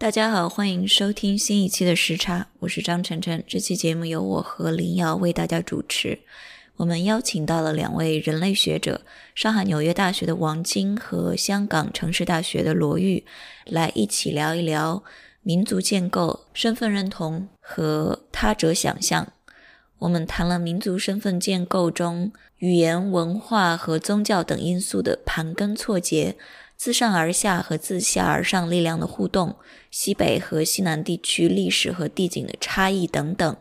大家好，欢迎收听新一期的时差，我是张晨晨。这期节目由我和林瑶为大家主持。我们邀请到了两位人类学者，上海纽约大学的王晶和香港城市大学的罗玉，来一起聊一聊民族建构、身份认同和他者想象。我们谈了民族身份建构中语言、文化和宗教等因素的盘根错节。自上而下和自下而上力量的互动，西北和西南地区历史和地景的差异等等，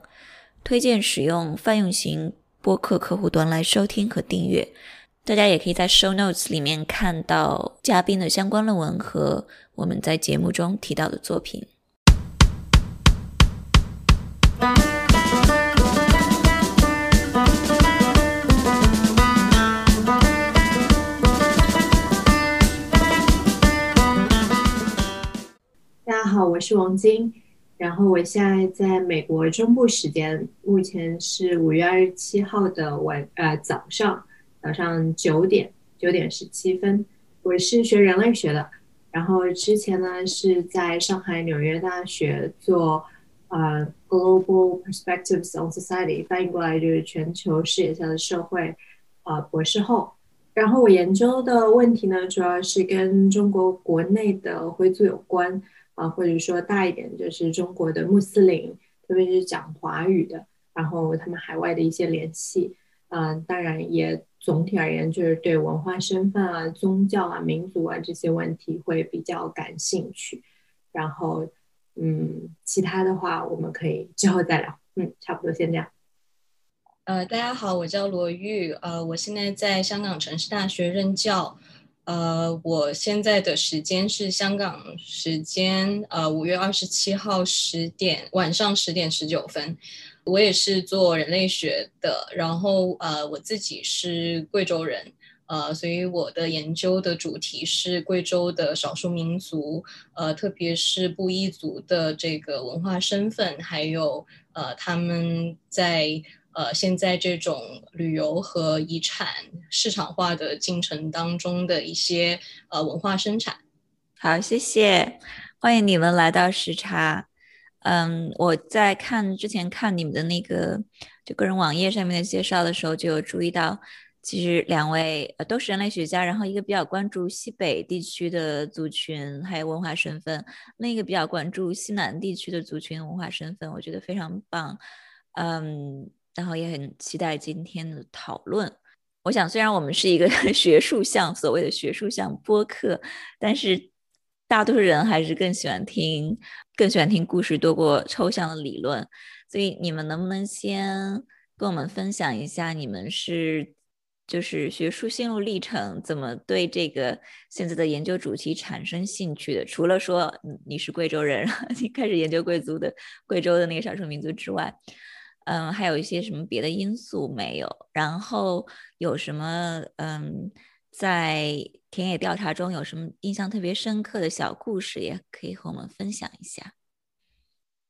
推荐使用泛用型播客客户端来收听和订阅。大家也可以在 Show Notes 里面看到嘉宾的相关论文和我们在节目中提到的作品。好，我是王晶，然后我现在在美国中部时间，目前是五月二十七号的晚呃早上早上九点九点十七分。我是学人类学的，然后之前呢是在上海纽约大学做呃 Global Perspectives on Society，翻译过来就是全球视野下的社会啊博士后。然后我研究的问题呢，主要是跟中国国内的回族有关。啊，或者说大一点，就是中国的穆斯林，特别是讲华语的，然后他们海外的一些联系，嗯，当然也总体而言，就是对文化身份啊、宗教啊、民族啊这些问题会比较感兴趣。然后，嗯，其他的话我们可以之后再聊。嗯，差不多先这样。呃，大家好，我叫罗玉，呃，我现在在香港城市大学任教。呃，我现在的时间是香港时间，呃，五月二十七号十点晚上十点十九分。我也是做人类学的，然后呃，我自己是贵州人，呃，所以我的研究的主题是贵州的少数民族，呃，特别是布依族的这个文化身份，还有呃他们在。呃，现在这种旅游和遗产市场化的进程当中的一些呃文化生产，好，谢谢，欢迎你们来到时差。嗯，我在看之前看你们的那个就个人网页上面的介绍的时候，就有注意到，其实两位呃都是人类学家，然后一个比较关注西北地区的族群还有文化身份，另一个比较关注西南地区的族群文化身份，我觉得非常棒。嗯。然后也很期待今天的讨论。我想，虽然我们是一个 学术向所谓的学术向播客，但是大多数人还是更喜欢听更喜欢听故事多过抽象的理论。所以，你们能不能先跟我们分享一下，你们是就是学术心路历程，怎么对这个现在的研究主题产生兴趣的？除了说你是贵州人，你开始研究贵族的贵州的那个少数民族之外。嗯，还有一些什么别的因素没有？然后有什么嗯，在田野调查中有什么印象特别深刻的小故事，也可以和我们分享一下。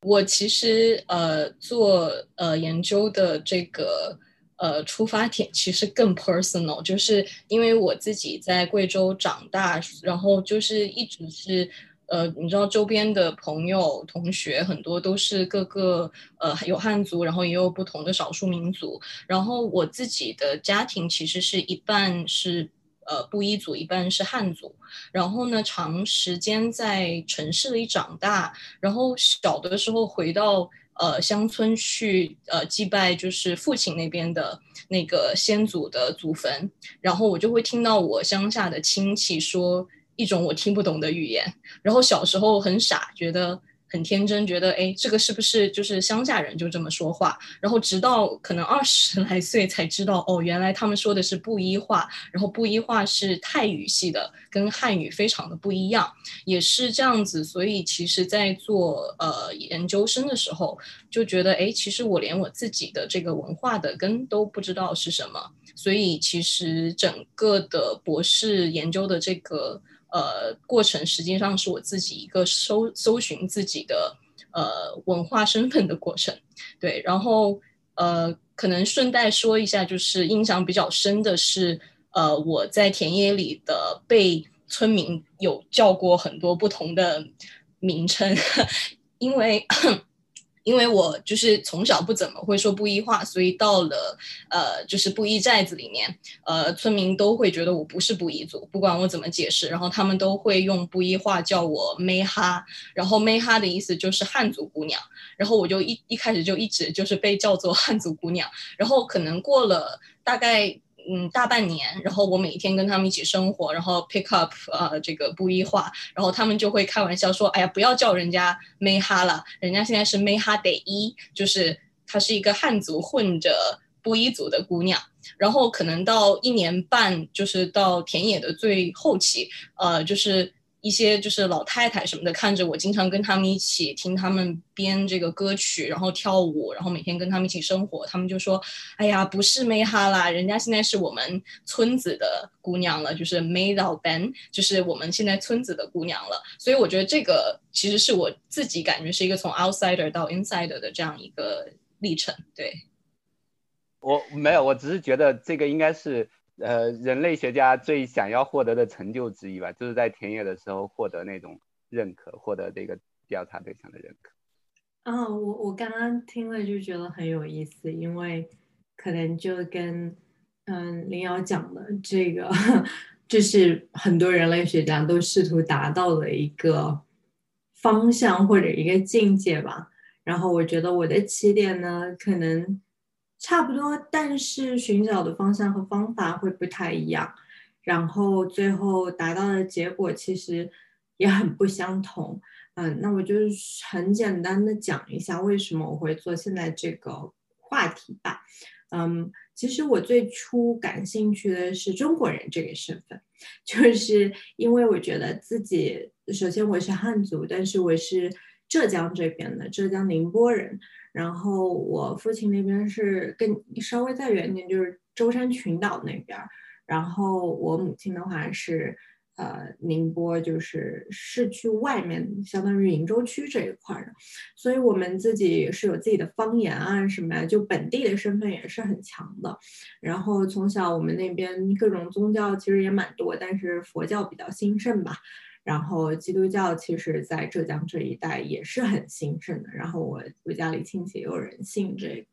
我其实呃做呃研究的这个呃出发点其实更 personal，就是因为我自己在贵州长大，然后就是一直是。呃，你知道周边的朋友、同学很多都是各个呃有汉族，然后也有不同的少数民族。然后我自己的家庭其实是一半是呃布依族，一半是汉族。然后呢，长时间在城市里长大，然后小的时候回到呃乡村去呃祭拜，就是父亲那边的那个先祖的祖坟。然后我就会听到我乡下的亲戚说。一种我听不懂的语言，然后小时候很傻，觉得很天真，觉得哎，这个是不是就是乡下人就这么说话？然后直到可能二十来岁才知道，哦，原来他们说的是布依话，然后布依话是泰语系的，跟汉语非常的不一样，也是这样子。所以其实，在做呃研究生的时候，就觉得哎，其实我连我自己的这个文化的根都不知道是什么，所以其实整个的博士研究的这个。呃，过程实际上是我自己一个搜搜寻自己的呃文化身份的过程，对。然后呃，可能顺带说一下，就是印象比较深的是，呃，我在田野里的被村民有叫过很多不同的名称，因为。因为我就是从小不怎么会说布依话，所以到了呃，就是布依寨子里面，呃，村民都会觉得我不是布依族，不管我怎么解释，然后他们都会用布依话叫我梅哈，然后梅哈的意思就是汉族姑娘，然后我就一一开始就一直就是被叫做汉族姑娘，然后可能过了大概。嗯，大半年，然后我每天跟他们一起生活，然后 pick up 呃这个布依话，然后他们就会开玩笑说，哎呀，不要叫人家梅哈了，人家现在是梅哈得一，就是她是一个汉族混着布依族的姑娘，然后可能到一年半，就是到田野的最后期，呃，就是。一些就是老太太什么的，看着我经常跟他们一起听他们编这个歌曲，然后跳舞，然后每天跟他们一起生活，他们就说：“哎呀，不是梅哈啦，人家现在是我们村子的姑娘了，就是梅老 Ben，就是我们现在村子的姑娘了。”所以我觉得这个其实是我自己感觉是一个从 outsider 到 insider 的这样一个历程。对，我没有，我只是觉得这个应该是。呃，人类学家最想要获得的成就之一吧，就是在田野的时候获得那种认可，获得这个调查对象的认可。啊，我我刚刚听了就觉得很有意思，因为可能就跟嗯林瑶讲的这个，就是很多人类学家都试图达到的一个方向或者一个境界吧。然后我觉得我的起点呢，可能。差不多，但是寻找的方向和方法会不太一样，然后最后达到的结果其实也很不相同。嗯，那我就很简单的讲一下为什么我会做现在这个话题吧。嗯，其实我最初感兴趣的是中国人这个身份，就是因为我觉得自己首先我是汉族，但是我是浙江这边的浙江宁波人。然后我父亲那边是更稍微再远点，就是舟山群岛那边。然后我母亲的话是，呃，宁波就是市区外面，相当于鄞州区这一块的。所以我们自己是有自己的方言啊什么呀，就本地的身份也是很强的。然后从小我们那边各种宗教其实也蛮多，但是佛教比较兴盛吧。然后基督教其实，在浙江这一带也是很兴盛的。然后我我家里亲戚也有人信这个，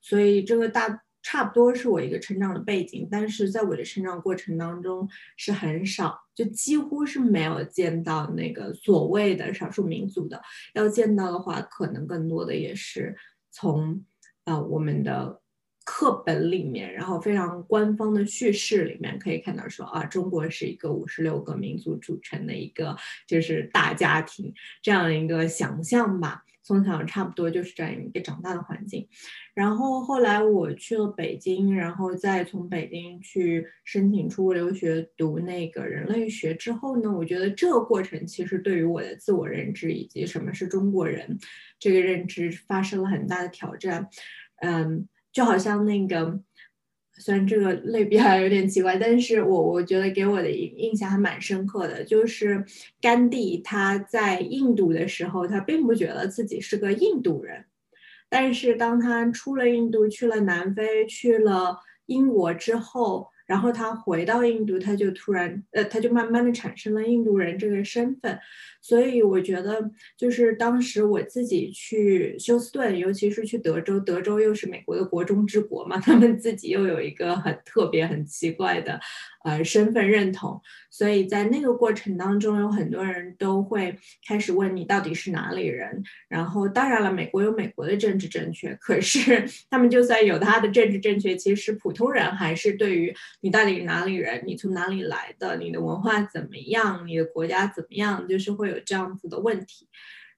所以这个大差不多是我一个成长的背景。但是在我的成长过程当中，是很少，就几乎是没有见到那个所谓的少数民族的。要见到的话，可能更多的也是从呃我们的。课本里面，然后非常官方的叙事里面可以看到说啊，中国是一个五十六个民族组成的一个就是大家庭这样一个想象吧。从小差不多就是这样一个长大的环境。然后后来我去了北京，然后再从北京去申请出国留学读那个人类学之后呢，我觉得这个过程其实对于我的自我认知以及什么是中国人这个认知发生了很大的挑战。嗯。就好像那个，虽然这个类比还有点奇怪，但是我我觉得给我的印印象还蛮深刻的。就是甘地他在印度的时候，他并不觉得自己是个印度人，但是当他出了印度，去了南非，去了英国之后。然后他回到印度，他就突然，呃，他就慢慢的产生了印度人这个身份。所以我觉得，就是当时我自己去休斯顿，尤其是去德州，德州又是美国的国中之国嘛，他们自己又有一个很特别、很奇怪的。呃，身份认同，所以在那个过程当中，有很多人都会开始问你到底是哪里人。然后，当然了，美国有美国的政治正确，可是 他们就算有他的政治正确，其实普通人还是对于你到底是哪里人，你从哪里来的，你的文化怎么样，你的国家怎么样，就是会有这样子的问题。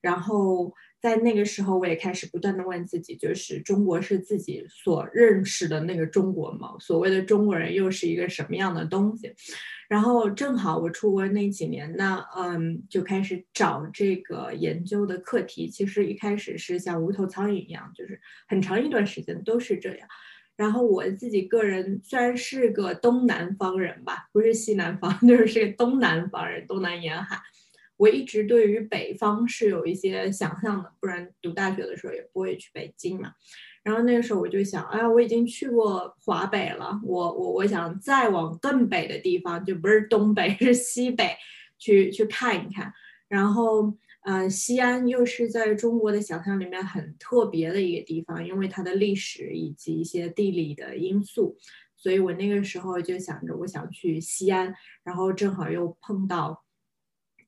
然后。在那个时候，我也开始不断的问自己，就是中国是自己所认识的那个中国吗？所谓的中国人又是一个什么样的东西？然后正好我出国那几年，那嗯，就开始找这个研究的课题。其实一开始是像无头苍蝇一样，就是很长一段时间都是这样。然后我自己个人虽然是个东南方人吧，不是西南方，就是是个东南方人，东南沿海。我一直对于北方是有一些想象的，不然读大学的时候也不会去北京嘛。然后那个时候我就想，哎呀，我已经去过华北了，我我我想再往更北的地方，就不是东北，是西北，去去看一看。然后呃，西安又是在中国的想象里面很特别的一个地方，因为它的历史以及一些地理的因素，所以我那个时候就想着我想去西安，然后正好又碰到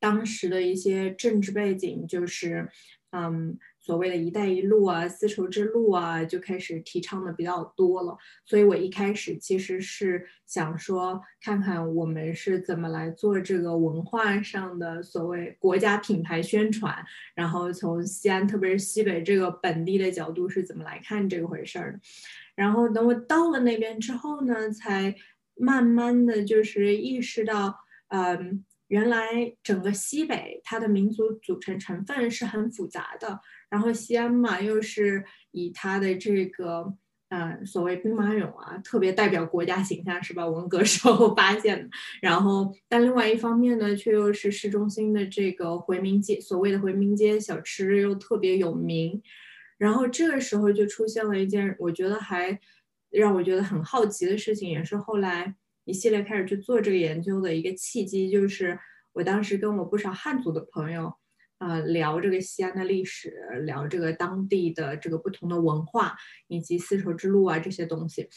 当时的一些政治背景，就是嗯。所谓的一带一路啊，丝绸之路啊，就开始提倡的比较多了。所以我一开始其实是想说，看看我们是怎么来做这个文化上的所谓国家品牌宣传，然后从西安，特别是西北这个本地的角度是怎么来看这个回事儿的。然后等我到了那边之后呢，才慢慢的就是意识到，嗯。原来整个西北它的民族组成成分是很复杂的，然后西安嘛又是以它的这个，嗯，所谓兵马俑啊，特别代表国家形象是吧？文革时候发现的。然后，但另外一方面呢，却又是市中心的这个回民街，所谓的回民街小吃又特别有名。然后这个时候就出现了一件我觉得还让我觉得很好奇的事情，也是后来。一系列开始去做这个研究的一个契机，就是我当时跟我不少汉族的朋友，呃，聊这个西安的历史，聊这个当地的这个不同的文化，以及丝绸之路啊这些东西，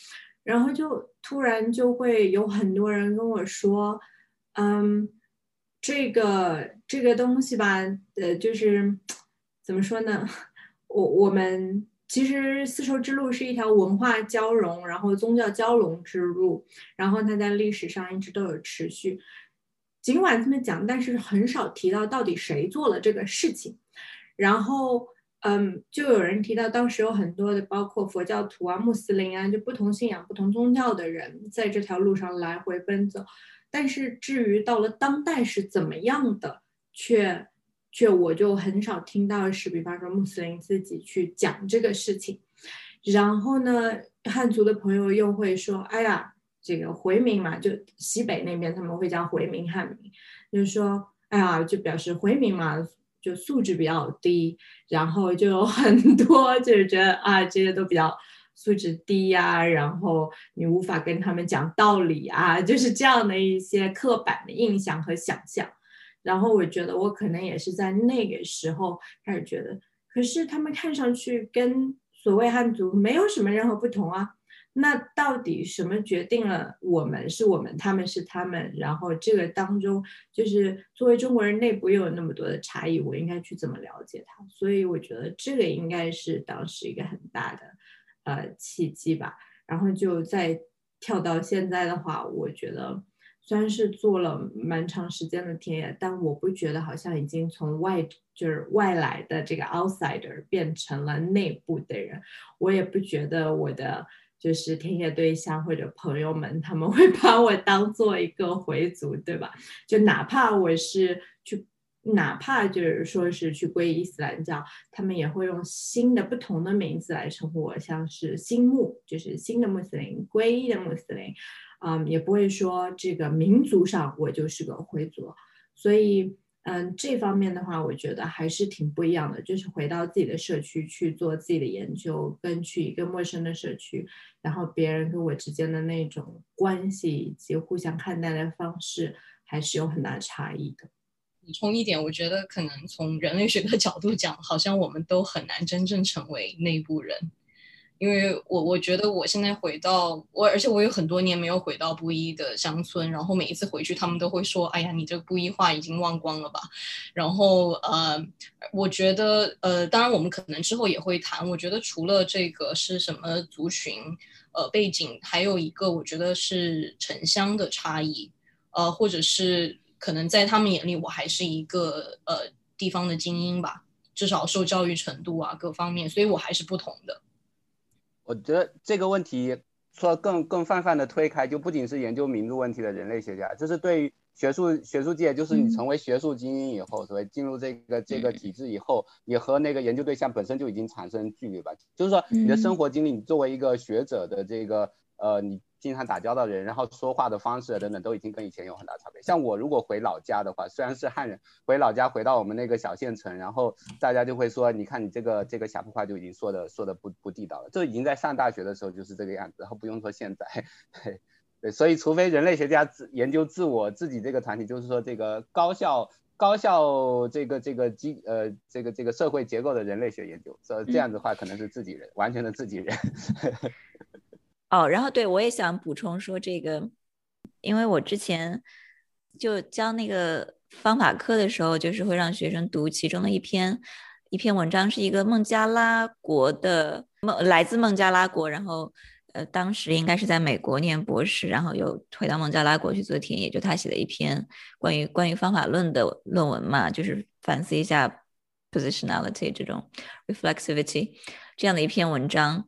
然后就突然就会有很多人跟我说，嗯，这个这个东西吧，呃，就是怎么说呢，我我们。其实丝绸之路是一条文化交融，然后宗教交融之路，然后它在历史上一直都有持续。尽管这么讲，但是很少提到到底谁做了这个事情。然后，嗯，就有人提到当时有很多的，包括佛教徒啊、穆斯林啊，就不同信仰、不同宗教的人在这条路上来回奔走。但是至于到了当代是怎么样的，却。却我就很少听到是，比方说穆斯林自己去讲这个事情，然后呢，汉族的朋友又会说，哎呀，这个回民嘛，就西北那边他们会叫回民汉民，就是说，哎呀，就表示回民嘛，就素质比较低，然后就有很多就是觉得啊，这些都比较素质低呀，然后你无法跟他们讲道理啊，就是这样的一些刻板的印象和想象。然后我觉得我可能也是在那个时候开始觉得，可是他们看上去跟所谓汉族没有什么任何不同啊。那到底什么决定了我们是我们，他们是他们？然后这个当中，就是作为中国人内部又有那么多的差异，我应该去怎么了解它？所以我觉得这个应该是当时一个很大的呃契机吧。然后就再跳到现在的话，我觉得。虽然是做了蛮长时间的田野，但我不觉得好像已经从外就是外来的这个 outsider 变成了内部的人。我也不觉得我的就是田野对象或者朋友们他们会 把我当做一个回族，对吧？就哪怕我是去，哪怕就是说是去皈依伊斯兰教，他们也会用新的不同的名字来称呼我，像是新穆，就是新的穆斯林，皈依的穆斯林。嗯，也不会说这个民族上我就是个回族，所以嗯，这方面的话，我觉得还是挺不一样的。就是回到自己的社区去做自己的研究，跟去一个陌生的社区，然后别人跟我之间的那种关系以及互相看待的方式，还是有很大差异的。补充一点，我觉得可能从人类学的角度讲，好像我们都很难真正成为内部人。因为我我觉得我现在回到我，而且我有很多年没有回到布依的乡村，然后每一次回去，他们都会说：“哎呀，你这布依话已经忘光了吧？”然后呃，我觉得呃，当然我们可能之后也会谈。我觉得除了这个是什么族群呃背景，还有一个我觉得是城乡的差异，呃，或者是可能在他们眼里我还是一个呃地方的精英吧，至少受教育程度啊各方面，所以我还是不同的。我觉得这个问题说更更泛泛的推开，就不仅是研究民族问题的人类学家，就是对于学术学术界，就是你成为学术精英以后，所谓进入这个这个体制以后，你和那个研究对象本身就已经产生距离吧。就是说你的生活经历，你作为一个学者的这个呃你。经常打交道的人，然后说话的方式等等，都已经跟以前有很大差别。像我如果回老家的话，虽然是汉人，回老家回到我们那个小县城，然后大家就会说，你看你这个这个陕普话就已经说的说的不不地道了。这已经在上大学的时候就是这个样子，然后不用说现在，对。所以除非人类学家自研究自我自己这个团体，就是说这个高校高效这个这个机呃这个这个社会结构的人类学研究，这这样子的话可能是自己人，完全的自己人。哦，然后对我也想补充说这个，因为我之前就教那个方法课的时候，就是会让学生读其中的一篇一篇文章，是一个孟加拉国的孟来自孟加拉国，然后。呃，当时应该是在美国念博士，然后又回到孟加拉国去做田野，就他写的一篇关于关于方法论的论文嘛，就是反思一下 positionality 这种 reflexivity 这样的一篇文章。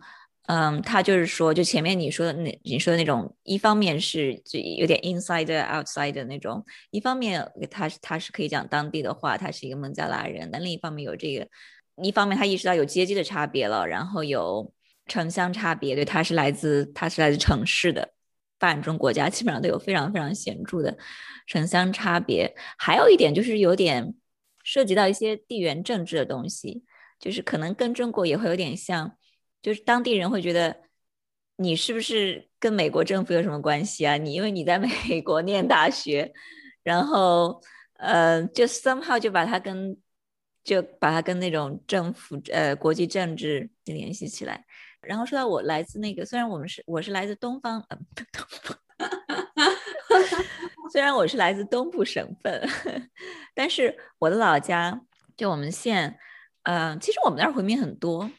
嗯，他就是说，就前面你说的那你说的那种，一方面是就有点 inside outside 的那种，一方面他他是可以讲当地的话，他是一个孟加拉人，但另一方面有这个，一方面他意识到有阶级的差别了，然后有。城乡差别，对，他是来自他是来自城市的发展中国家，基本上都有非常非常显著的城乡差别。还有一点就是有点涉及到一些地缘政治的东西，就是可能跟中国也会有点像，就是当地人会觉得你是不是跟美国政府有什么关系啊？你因为你在 美国念大学，然后呃，就 somehow 就把它跟就把它跟那种政府呃国际政治联系起来。然后说到我来自那个，虽然我们是我是来自东方，呃 东方，虽然我是来自东部省份，但是我的老家就我们县，嗯，其实我们那儿回民很多，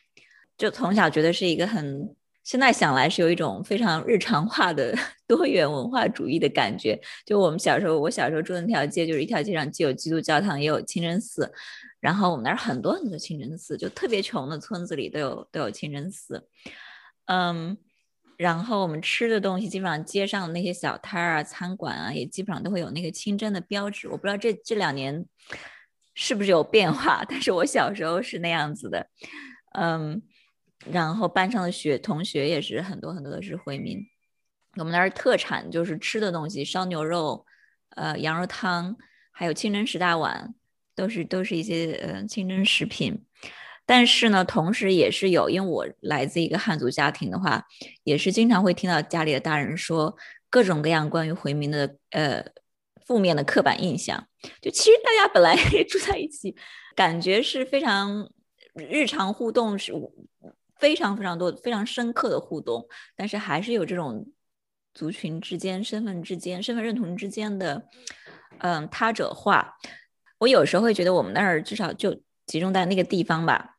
就从小觉得是一个很，现在想来是有一种非常日常化的 多元文化主义的感觉。就我们小时候，我小时候住的那条街，就是一条街上既有基督教堂，也有清真寺。然后我们那儿很多很多清真寺，就特别穷的村子里都有都有清真寺，嗯，然后我们吃的东西基本上街上的那些小摊儿啊、餐馆啊，也基本上都会有那个清真的标志。我不知道这这两年是不是有变化，但是我小时候是那样子的，嗯，然后班上的学同学也是很多很多的是回民。我们那儿特产就是吃的东西，烧牛肉，呃，羊肉汤，还有清真十大碗。都是都是一些呃清真食品，但是呢，同时也是有，因为我来自一个汉族家庭的话，也是经常会听到家里的大人说各种各样关于回民的呃负面的刻板印象。就其实大家本来 住在一起，感觉是非常日常互动，是非常非常多非常深刻的互动，但是还是有这种族群之间、身份之间、身份认同之间的嗯他者化。我有时候会觉得，我们那儿至少就集中在那个地方吧。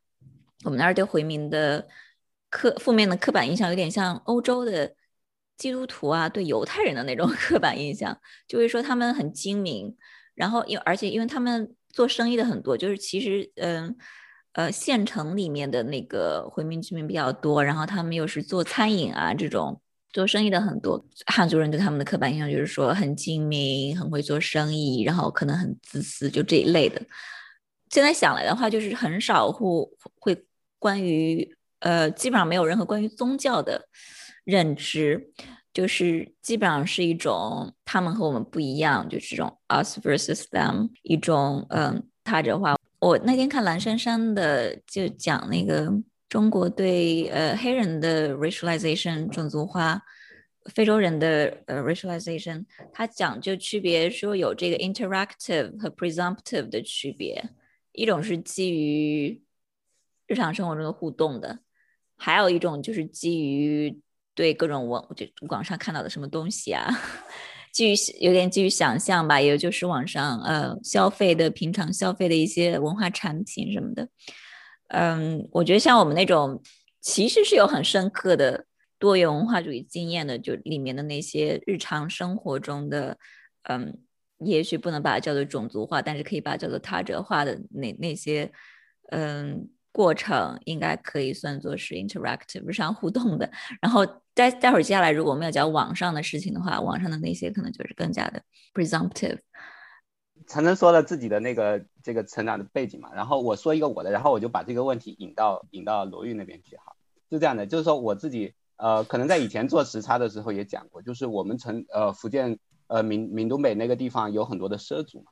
我们那儿对回民的刻负面的刻板印象，有点像欧洲的基督徒啊对犹太人的那种 刻板印象，就会说他们很精明。然后，因而且因为他们做生意的很多，就是其实嗯呃县城里面的那个回民居民比较多，然后他们又是做餐饮啊这种。做生意的很多汉族人对他们的刻板印象就是说很精明、很会做生意，然后可能很自私，就这一类的。现在想来的话，就是很少会会关于呃，基本上没有任何关于宗教的认知，就是基本上是一种他们和我们不一样，就是这种 us versus them 一种嗯他者化。我那天看蓝珊珊的就讲那个。中国对呃黑人的 racialization 种族化，非洲人的呃 racialization，它讲究区别说有这个 interactive 和 presumptive 的区别，一种是基于日常生活中的互动的，还有一种就是基于对各种网就网上看到的什么东西啊，基于有点基于想象吧，也就是网上呃消费的平常消费的一些文化产品什么的。嗯，我觉得像我们那种其实是有很深刻的多元文化主义经验的，就里面的那些日常生活中的，嗯，也许不能把它叫做种族化，但是可以把它叫做他者化的那那些，嗯，过程应该可以算作是 interactive 日常互动的。然后待待会儿接下来，如果我们要讲网上的事情的话，网上的那些可能就是更加的 presumptive。陈晨说了自己的那个这个成长的背景嘛，然后我说一个我的，然后我就把这个问题引到引到罗玉那边去哈，就这样的，就是说我自己呃可能在以前做时差的时候也讲过，就是我们成呃福建呃闽闽东北那个地方有很多的畲族嘛，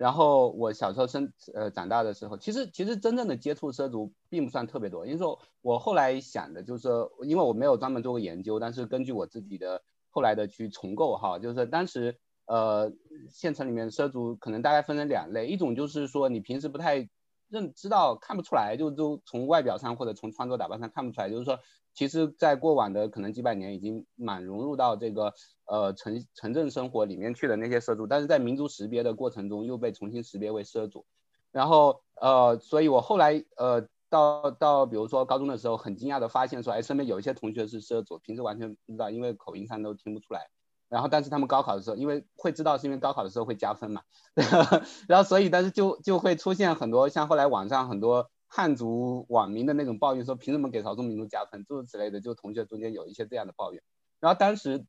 然后我小时候生呃长大的时候，其实其实真正的接触畲族并不算特别多，因为说我后来想的就是说，因为我没有专门做过研究，但是根据我自己的后来的去重构哈，就是当时。呃，县城里面畲族可能大概分成两类，一种就是说你平时不太认知道看不出来，就就从外表上或者从穿着打扮上看不出来，就是说其实在过往的可能几百年已经蛮融入到这个呃城城镇生活里面去的那些畲族，但是在民族识别的过程中又被重新识别为畲族，然后呃，所以我后来呃到到比如说高中的时候，很惊讶的发现说，哎，身边有一些同学是畲族，平时完全不知道，因为口音上都听不出来。然后，但是他们高考的时候，因为会知道是因为高考的时候会加分嘛，然后所以，但是就就会出现很多像后来网上很多汉族网民的那种抱怨，说凭什么给少数民族加分，诸如此类的，就同学中间有一些这样的抱怨。然后当时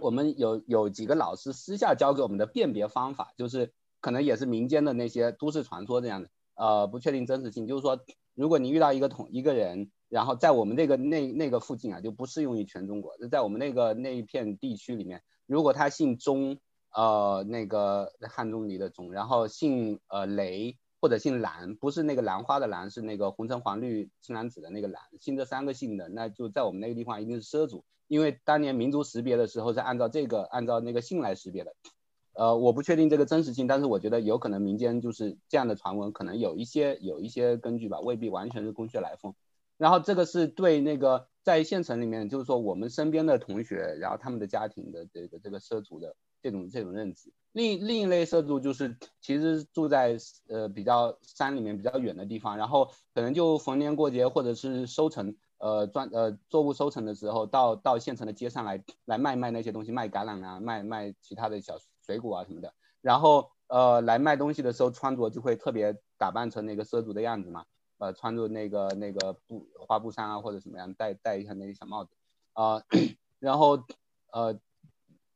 我们有有几个老师私下教给我们的辨别方法，就是可能也是民间的那些都市传说这样的，呃，不确定真实性，就是说如果你遇到一个同一个人。然后在我们这个那那个附近啊，就不适用于全中国。就在我们那个那一片地区里面，如果他姓钟，呃，那个汉中离的钟，然后姓呃雷或者姓兰，不是那个兰花的兰，是那个红橙黄绿青蓝紫的那个兰，姓这三个姓的，那就在我们那个地方一定是畲族，因为当年民族识别的时候是按照这个按照那个姓来识别的。呃，我不确定这个真实性，但是我觉得有可能民间就是这样的传闻，可能有一些有一些根据吧，未必完全是空穴来风。然后这个是对那个在县城里面，就是说我们身边的同学，然后他们的家庭的这个这个涉足的这种这种认知。另另一类涉足就是其实住在呃比较山里面比较远的地方，然后可能就逢年过节或者是收成呃专呃作物收成的时候，到到县城的街上来来卖卖那些东西，卖橄榄啊，卖卖其他的小水果啊什么的。然后呃来卖东西的时候穿着就会特别打扮成那个畲族的样子嘛。呃，穿着那个那个布花布衫啊，或者什么样，戴戴一下那个小帽子啊，然后呃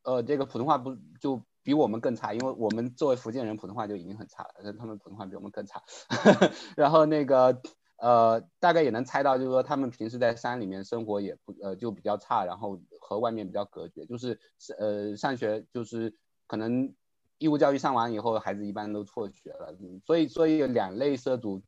呃，这个普通话不就比我们更差，因为我们作为福建人，普通话就已经很差了，但他们普通话比我们更差。然后那个呃，大概也能猜到，就是说他们平时在山里面生活也不呃就比较差，然后和外面比较隔绝，就是呃上学就是可能义务教育上完以后，孩子一般都辍学了，所以所以有两类涉足。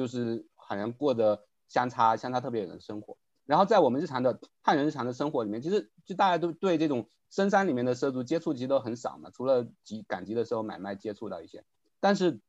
就是好像过得相差相差特别远的生活，然后在我们日常的汉人日常的生活里面，其实就大家都对这种深山里面的畲族接触其实都很少嘛，除了集赶集的时候买卖接触到一些，但是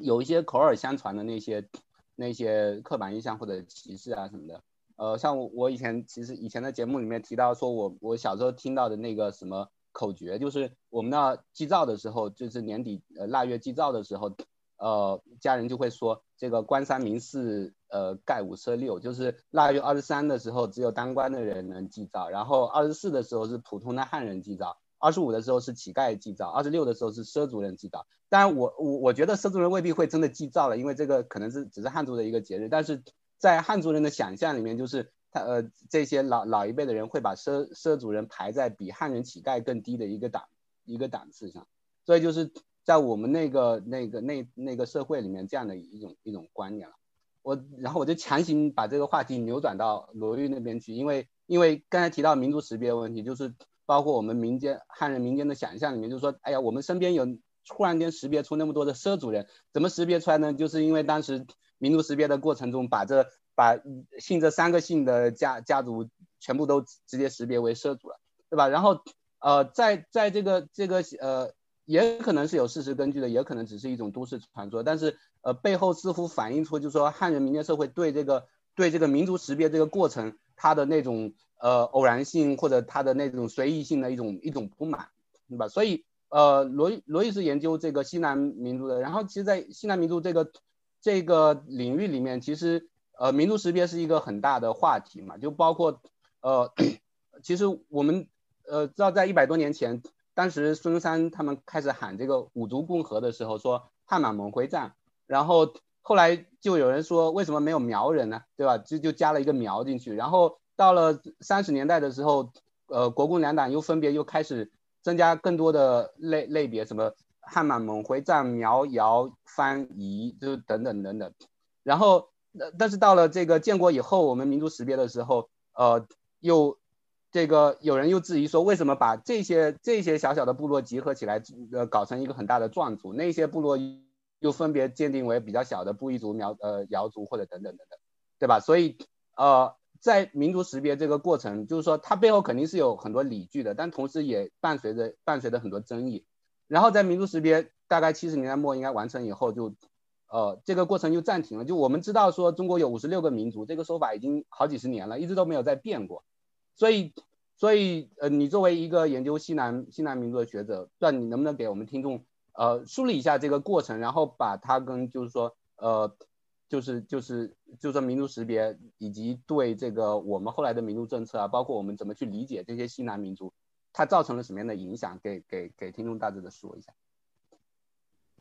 有一些口耳相传的那些那些刻板印象或者歧视啊什么的，呃，像我我以前其实以前的节目里面提到说我我小时候听到的那个什么口诀，就是我们那祭灶的时候，就是年底呃腊月祭灶的时候。呃，家人就会说这个官三民四，呃，盖五奢六，就是腊月二十三的时候只有当官的人能祭灶，然后二十四的时候是普通的汉人祭灶，二十五的时候是乞丐祭灶，二十六的时候是畲族人祭灶。当然，我我我觉得畲族人未必会真的祭灶了，因为这个可能是只是汉族的一个节日，但是在汉族人的想象里面，就是他呃这些老老一辈的人会把畲畲族人排在比汉人乞丐更低的一个档一个档次上，所以就是。在我们那个那个那那个社会里面，这样的一种一种观念了，我然后我就强行把这个话题扭转到罗玉那边去，因为因为刚才提到民族识别问题，就是包括我们民间汉人民间的想象里面，就是说，哎呀，我们身边有突然间识别出那么多的畲族人，怎么识别出来呢？就是因为当时民族识别的过程中，把这把姓这三个姓的家家族全部都直接识别为畲族了，对吧？然后呃，在在这个这个呃。也可能是有事实根据的，也可能只是一种都市传说。但是，呃，背后似乎反映出，就是说汉人民间社会对这个对这个民族识别这个过程，它的那种呃偶然性或者它的那种随意性的一种一种不满，对吧？所以，呃，罗罗伊是研究这个西南民族的。然后，其实，在西南民族这个这个领域里面，其实呃民族识别是一个很大的话题嘛，就包括呃，其实我们呃知道在一百多年前。当时孙中山他们开始喊这个五族共和的时候，说汉满蒙回战，然后后来就有人说为什么没有苗人呢？对吧？就就加了一个苗进去。然后到了三十年代的时候，呃，国共两党又分别又开始增加更多的类类别，什么汉满蒙回战、苗瑶番彝，就等等等等。然后，但是到了这个建国以后，我们民族识别的时候，呃，又。这个有人又质疑说，为什么把这些这些小小的部落集合起来，呃，搞成一个很大的壮族？那些部落又分别鉴定为比较小的布依族、苗呃瑶族或者等等等等，对吧？所以呃，在民族识别这个过程，就是说它背后肯定是有很多理据的，但同时也伴随着伴随着很多争议。然后在民族识别大概七十年代末应该完成以后，就呃这个过程就暂停了。就我们知道说中国有五十六个民族，这个说法已经好几十年了，一直都没有再变过。所以所以呃你作为一个研究西南西南民族的学者，不知道你能不能给我们听众呃梳理一下这个过程，然后把它跟就是说呃就是就是就是说民族识别以及对这个我们后来的民族政策啊，包括我们怎么去理解这些西南民族。它造成了什么样的影响？给给给听众大致的说一下。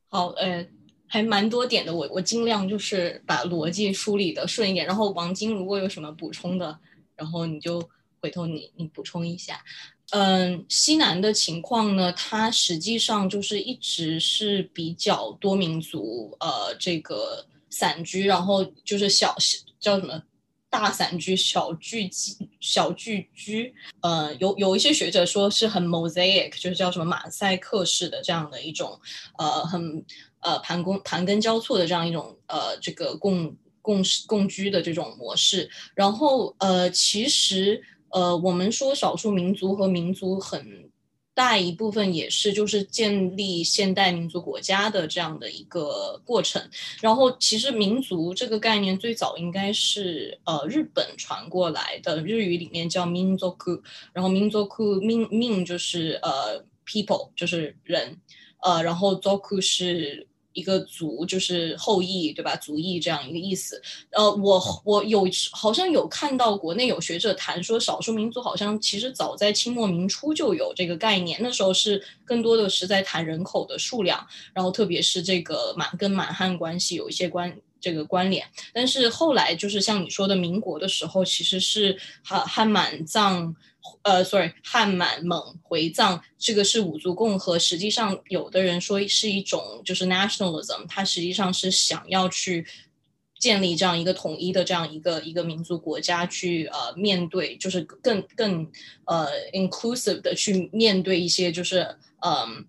好，呃，还蛮多点的，我我尽量就是把逻辑梳理的顺一点。然后王晶如果有什么补充的，然后你就回头你你补充一下。嗯，西南的情况呢，它实际上就是一直是比较多民族，呃，这个散居，然后就是小叫什么？大散居、小聚集、小聚居，呃，有有一些学者说是很 mosaic，就是叫什么马赛克式的这样的一种，呃，很呃盘根盘根交错的这样一种呃这个共共共居的这种模式。然后呃，其实呃，我们说少数民族和民族很。大一部分也是就是建立现代民族国家的这样的一个过程，然后其实民族这个概念最早应该是呃日本传过来的，日语里面叫民族，然后民族民民就是呃 people 就是人，呃然后 zoku 是。一个族就是后裔，对吧？族裔这样一个意思。呃，我我有好像有看到国内有学者谈说，少数民族好像其实早在清末明初就有这个概念，那时候是更多的是在谈人口的数量，然后特别是这个满跟满汉关系有一些关这个关联。但是后来就是像你说的，民国的时候其实是汉汉满藏。呃，sorry，汉满蒙回藏，这个是五族共和。实际上，有的人说是一种就是 nationalism，它实际上是想要去建立这样一个统一的这样一个一个民族国家，去呃面对就是更更呃 inclusive 的去面对一些就是嗯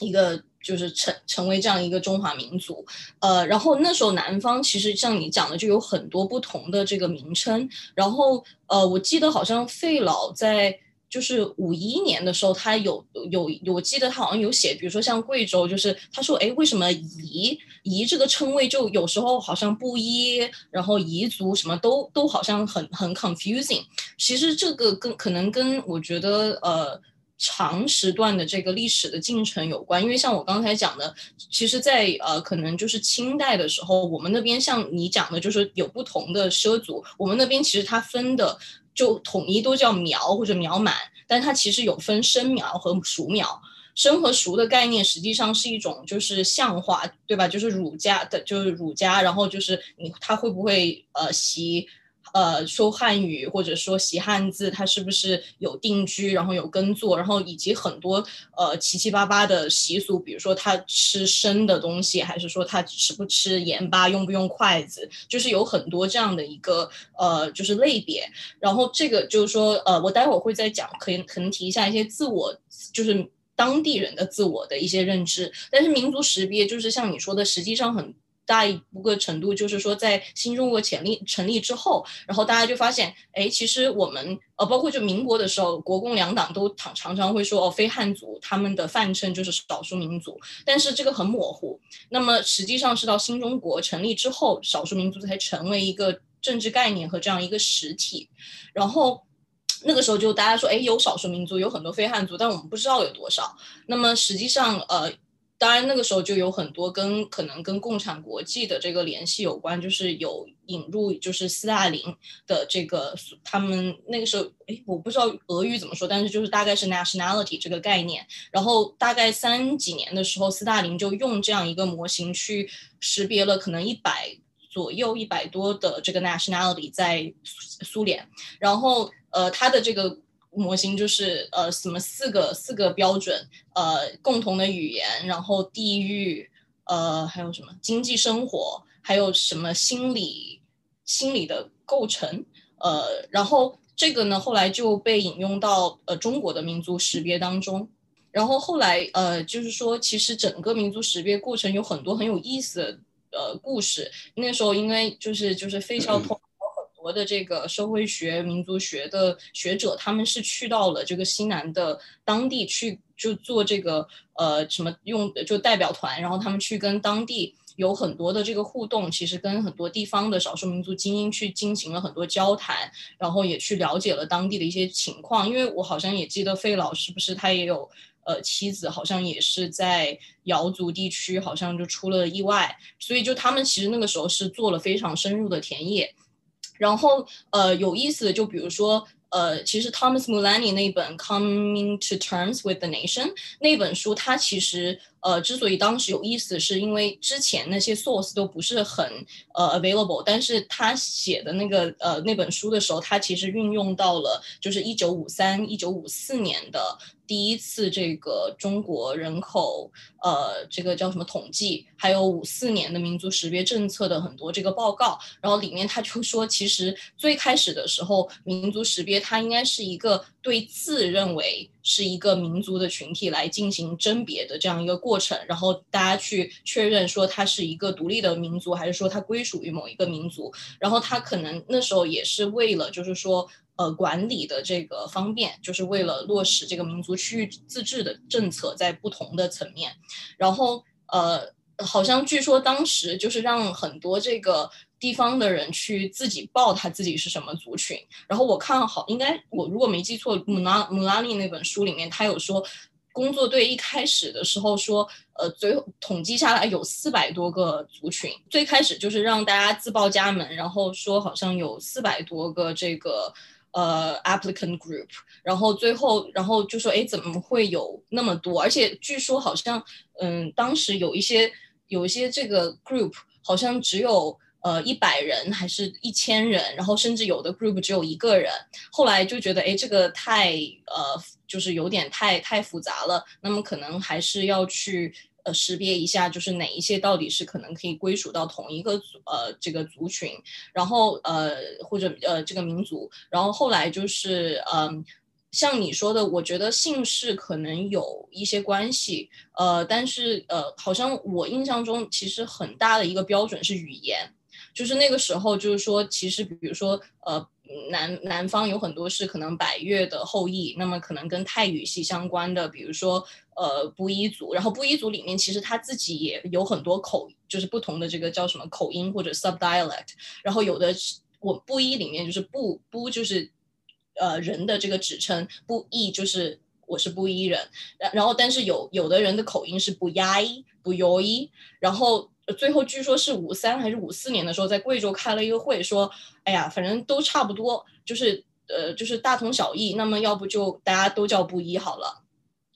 一个。就是成成为这样一个中华民族，呃，然后那时候南方其实像你讲的，就有很多不同的这个名称。然后，呃，我记得好像费老在就是五一年的时候，他有有，我记得他好像有写，比如说像贵州，就是他说，哎，为什么彝彝这个称谓就有时候好像布衣，然后彝族什么都都好像很很 confusing。其实这个跟可能跟我觉得呃。长时段的这个历史的进程有关，因为像我刚才讲的，其实，在呃，可能就是清代的时候，我们那边像你讲的，就是有不同的畲族，我们那边其实它分的就统一都叫苗或者苗满，但它其实有分生苗和熟苗，生和熟的概念实际上是一种就是象化，对吧？就是儒家的，就是儒家，然后就是你他会不会呃习。呃，说汉语或者说习汉字，他是不是有定居，然后有耕作，然后以及很多呃七七八八的习俗，比如说他吃生的东西，还是说他吃不吃盐巴，用不用筷子，就是有很多这样的一个呃就是类别。然后这个就是说呃，我待会儿会再讲，可以可能提一下一些自我，就是当地人的自我的一些认知。但是民族识别就是像你说的，实际上很。大一个程度就是说，在新中国成立成立之后，然后大家就发现，哎，其实我们呃，包括就民国的时候，国共两党都常常常会说，哦，非汉族他们的泛称就是少数民族，但是这个很模糊。那么实际上是到新中国成立之后，少数民族才成为一个政治概念和这样一个实体。然后那个时候就大家说，哎，有少数民族，有很多非汉族，但我们不知道有多少。那么实际上，呃。当然，那个时候就有很多跟可能跟共产国际的这个联系有关，就是有引入就是斯大林的这个他们那个时候，哎，我不知道俄语怎么说，但是就是大概是 nationality 这个概念。然后大概三几年的时候，斯大林就用这样一个模型去识别了可能一百左右、一百多的这个 nationality 在苏联。然后呃，他的这个。模型就是呃什么四个四个标准，呃共同的语言，然后地域，呃还有什么经济生活，还有什么心理心理的构成，呃然后这个呢后来就被引用到呃中国的民族识别当中，然后后来呃就是说其实整个民族识别过程有很多很有意思的呃故事，那时候因为就是就是非常通。多的这个社会学、民族学的学者，他们是去到了这个西南的当地去，就做这个呃什么用就代表团，然后他们去跟当地有很多的这个互动，其实跟很多地方的少数民族精英去进行了很多交谈，然后也去了解了当地的一些情况。因为我好像也记得费老是不是他也有呃妻子，好像也是在瑶族地区，好像就出了意外，所以就他们其实那个时候是做了非常深入的田野。然后，呃，有意思的就比如说，呃，其实 Thomas Mullany 那本《Coming to Terms with the Nation》那本书，它其实，呃，之所以当时有意思，是因为之前那些 source 都不是很呃 available，但是他写的那个呃那本书的时候，他其实运用到了就是一九五三、一九五四年的。第一次这个中国人口，呃，这个叫什么统计，还有五四年的民族识别政策的很多这个报告，然后里面他就说，其实最开始的时候，民族识别它应该是一个对自认为是一个民族的群体来进行甄别的这样一个过程，然后大家去确认说它是一个独立的民族，还是说它归属于某一个民族，然后他可能那时候也是为了就是说。呃，管理的这个方便，就是为了落实这个民族区域自治的政策，在不同的层面。然后，呃，好像据说当时就是让很多这个地方的人去自己报他自己是什么族群。然后我看好，应该我如果没记错，穆拉穆拉利那本书里面他有说，工作队一开始的时候说，呃，最后统计下来有四百多个族群。最开始就是让大家自报家门，然后说好像有四百多个这个。呃，applicant group，然后最后，然后就说，哎，怎么会有那么多？而且据说好像，嗯，当时有一些，有一些这个 group 好像只有呃一百人，还是一千人，然后甚至有的 group 只有一个人。后来就觉得，哎，这个太呃，就是有点太太复杂了。那么可能还是要去。呃，识别一下，就是哪一些到底是可能可以归属到同一个族呃这个族群，然后呃或者呃这个民族，然后后来就是嗯，像你说的，我觉得姓氏可能有一些关系，呃，但是呃，好像我印象中其实很大的一个标准是语言，就是那个时候就是说，其实比如说呃。南南方有很多是可能百越的后裔，那么可能跟泰语系相关的，比如说呃布依族，然后布依族里面其实他自己也有很多口，就是不同的这个叫什么口音或者 sub dialect，然后有的我布依里面就是布布就是呃人的这个指称，布依就是我是布依人，然然后但是有有的人的口音是不压伊不优伊，然后。最后据说是五三还是五四年的时候，在贵州开了一个会，说，哎呀，反正都差不多，就是呃，就是大同小异。那么要不就大家都叫布依好了。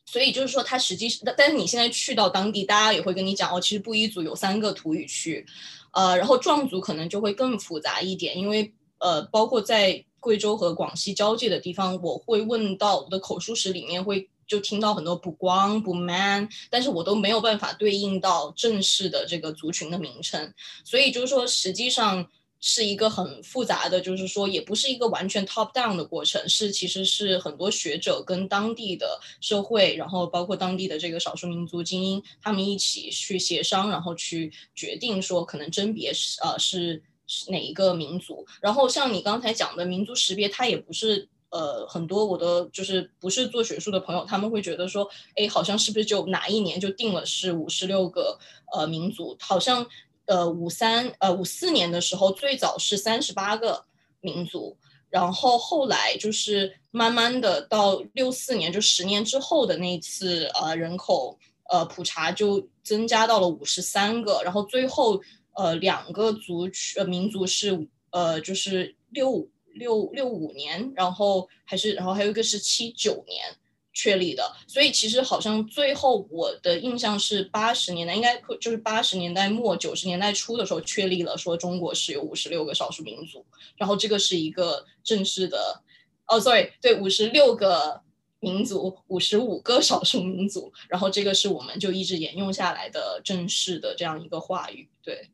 所以就是说，它实际是，但是你现在去到当地，大家也会跟你讲，哦，其实布依族有三个土语区，呃，然后壮族可能就会更复杂一点，因为呃，包括在贵州和广西交界的地方，我会问到我的口述史里面会。就听到很多不光不 man，但是我都没有办法对应到正式的这个族群的名称，所以就是说，实际上是一个很复杂的，就是说，也不是一个完全 top down 的过程，是其实是很多学者跟当地的社会，然后包括当地的这个少数民族精英，他们一起去协商，然后去决定说可能甄别是呃是是哪一个民族，然后像你刚才讲的民族识别，它也不是。呃，很多我的就是不是做学术的朋友，他们会觉得说，哎，好像是不是就哪一年就定了是五十六个呃民族？好像呃五三呃五四年的时候最早是三十八个民族，然后后来就是慢慢的到六四年就十年之后的那一次呃人口呃普查就增加到了五十三个，然后最后呃两个族群呃民族是呃就是六。六六五年，然后还是，然后还有一个是七九年确立的，所以其实好像最后我的印象是八十年代，应该就是八十年代末九十年代初的时候确立了，说中国是有五十六个少数民族，然后这个是一个正式的，哦，sorry，对，五十六个民族，五十五个少数民族，然后这个是我们就一直沿用下来的正式的这样一个话语，对。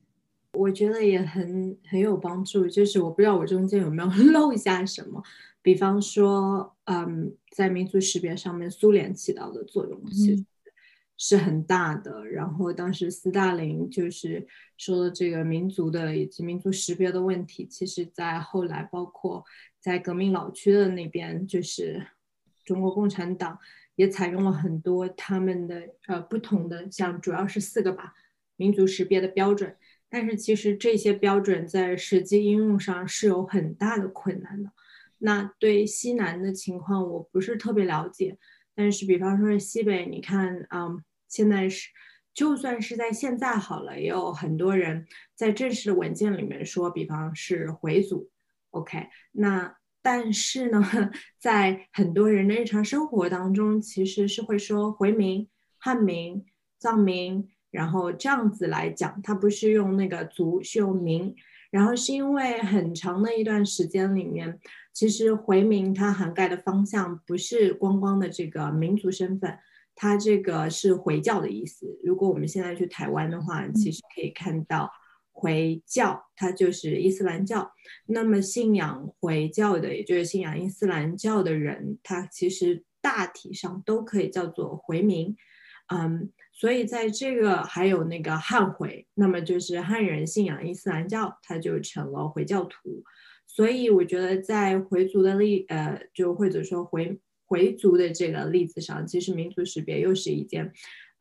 我觉得也很很有帮助，就是我不知道我中间有没有 漏下什么，比方说，嗯，在民族识别上面，苏联起到的作用，其实是很大的。然后当时斯大林就是说的这个民族的以及民族识别的问题，其实在后来包括在革命老区的那边，就是中国共产党也采用了很多他们的呃不同的，像主要是四个吧民族识别的标准。但是其实这些标准在实际应用上是有很大的困难的。那对西南的情况我不是特别了解，但是比方说是西北，你看，嗯，现在是就算是在现在好了，也有很多人在正式的文件里面说，比方是回族，OK。那但是呢，在很多人的日常生活当中，其实是会说回民、汉民、藏民。然后这样子来讲，它不是用那个族，是用民。然后是因为很长的一段时间里面，其实回民它涵盖的方向不是光光的这个民族身份，它这个是回教的意思。如果我们现在去台湾的话，其实可以看到回教，它就是伊斯兰教。那么信仰回教的，也就是信仰伊斯兰教的人，他其实大体上都可以叫做回民，嗯。所以在这个还有那个汉回，那么就是汉人信仰伊斯兰教，他就成了回教徒。所以我觉得在回族的例，呃，就或者说回回族的这个例子上，其实民族识别又是一件，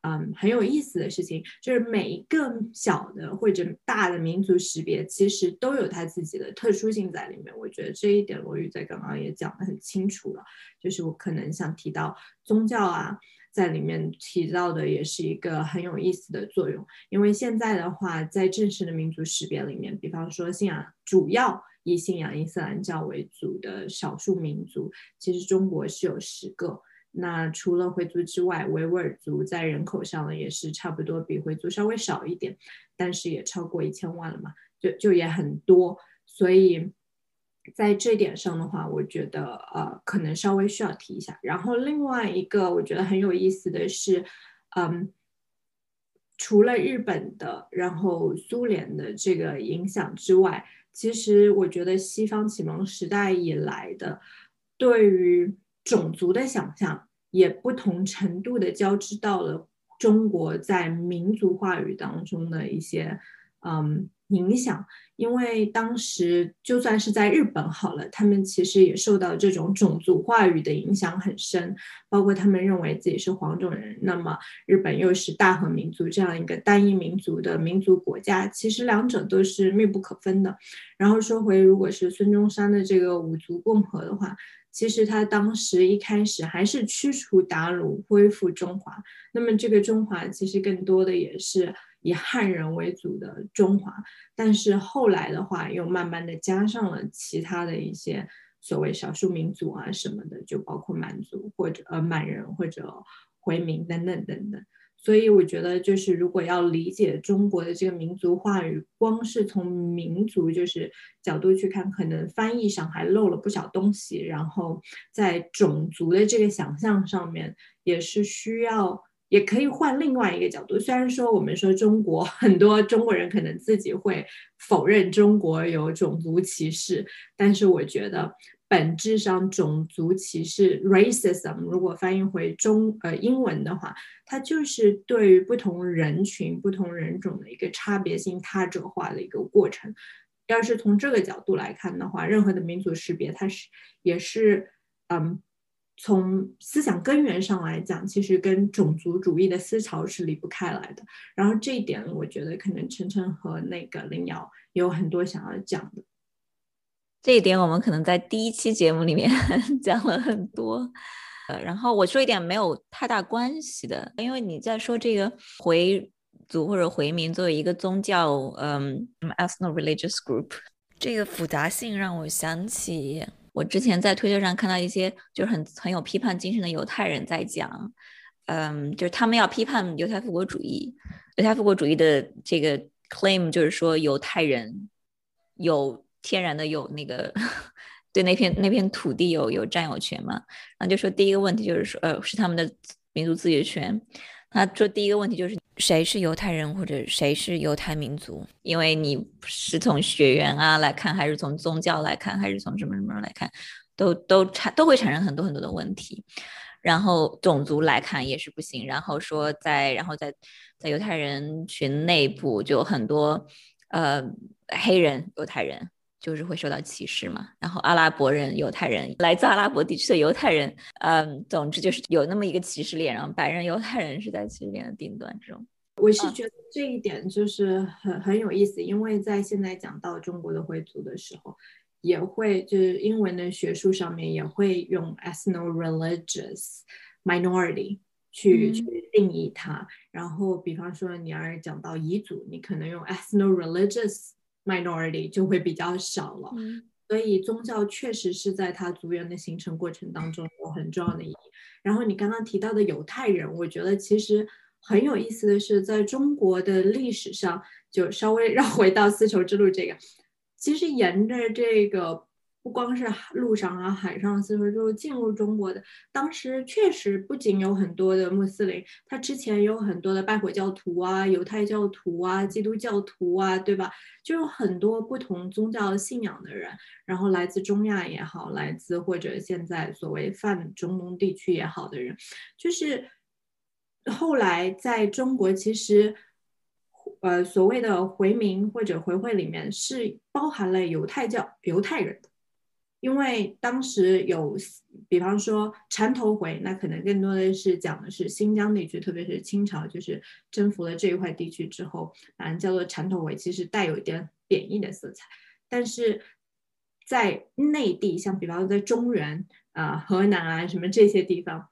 嗯，很有意思的事情。就是每一个小的或者大的民族识别，其实都有它自己的特殊性在里面。我觉得这一点罗宇在刚刚也讲得很清楚了。就是我可能想提到宗教啊。在里面提到的也是一个很有意思的作用，因为现在的话，在正式的民族识别里面，比方说信仰主要以信仰伊斯兰教为主的少数民族，其实中国是有十个。那除了回族之外，维吾尔族在人口上呢也是差不多比回族稍微少一点，但是也超过一千万了嘛，就就也很多，所以。在这点上的话，我觉得呃，可能稍微需要提一下。然后另外一个我觉得很有意思的是，嗯，除了日本的，然后苏联的这个影响之外，其实我觉得西方启蒙时代以来的对于种族的想象，也不同程度的交织到了中国在民族话语当中的一些嗯。影响，因为当时就算是在日本好了，他们其实也受到这种种族话语的影响很深，包括他们认为自己是黄种人。那么日本又是大和民族这样一个单一民族的民族国家，其实两者都是密不可分的。然后说回，如果是孙中山的这个五族共和的话，其实他当时一开始还是驱除鞑虏，恢复中华。那么这个中华其实更多的也是。以汉人为主的中华，但是后来的话，又慢慢的加上了其他的一些所谓少数民族啊什么的，就包括满族或者呃满人或者回民等等等等。所以我觉得，就是如果要理解中国的这个民族话语，光是从民族就是角度去看，可能翻译上还漏了不少东西。然后在种族的这个想象上面，也是需要。也可以换另外一个角度，虽然说我们说中国很多中国人可能自己会否认中国有种族歧视，但是我觉得本质上种族歧视 （racism） 如果翻译回中呃英文的话，它就是对于不同人群、不同人种的一个差别性他者化的一个过程。要是从这个角度来看的话，任何的民族识别，它是也是嗯。从思想根源上来讲，其实跟种族主义的思潮是离不开来的。然后这一点，我觉得可能晨晨和那个林瑶有很多想要讲的。这一点我们可能在第一期节目里面 讲了很多。呃，然后我说一点没有太大关系的，因为你在说这个回族或者回民作为一个宗教，嗯什么，ethno-religious group，这个复杂性让我想起。我之前在推特上看到一些就是很很有批判精神的犹太人在讲，嗯，就是他们要批判犹太复国主义，犹太复国主义的这个 claim 就是说犹太人有天然的有那个对那片那片土地有有占有权嘛，然后就说第一个问题就是说呃是他们的民族自决权。他说第一个问题就是谁是犹太人或者谁是犹太民族？因为你是从血缘啊来看，还是从宗教来看，还是从什么什么来看，都都产都会产生很多很多的问题。然后种族来看也是不行。然后说在然后在在犹太人群内部就很多呃黑人犹太人就是会受到歧视嘛。然后阿拉伯人犹太人来自阿拉伯地区的犹太人，嗯，总之就是有那么一个歧视链，然后白人犹太人是在歧视链的顶端这种。我是觉得这一点就是很很有意思，因为在现在讲到中国的回族的时候，也会就是英文的学术上面也会用 ethno-religious minority 去去定义它。然后，比方说你要是讲到彝族，你可能用 ethno-religious minority 就会比较少了。所以，宗教确实是在它族源的形成过程当中有很重要的意义。然后，你刚刚提到的犹太人，我觉得其实。很有意思的是，在中国的历史上，就稍微绕回到丝绸之路这个，其实沿着这个不光是路上啊，海上丝绸之路进入中国的，当时确实不仅有很多的穆斯林，他之前有很多的拜火教徒啊、犹太教徒啊、基督教徒啊，对吧？就有很多不同宗教信仰的人，然后来自中亚也好，来自或者现在所谓泛中东地区也好的人，就是。后来在中国，其实，呃，所谓的回民或者回会里面是包含了犹太教犹太人的，因为当时有，比方说缠头回，那可能更多的是讲的是新疆地区，特别是清朝就是征服了这一块地区之后，把人叫做缠头回，其实带有一点贬义的色彩。但是在内地，像比方说在中原啊、河南啊什么这些地方，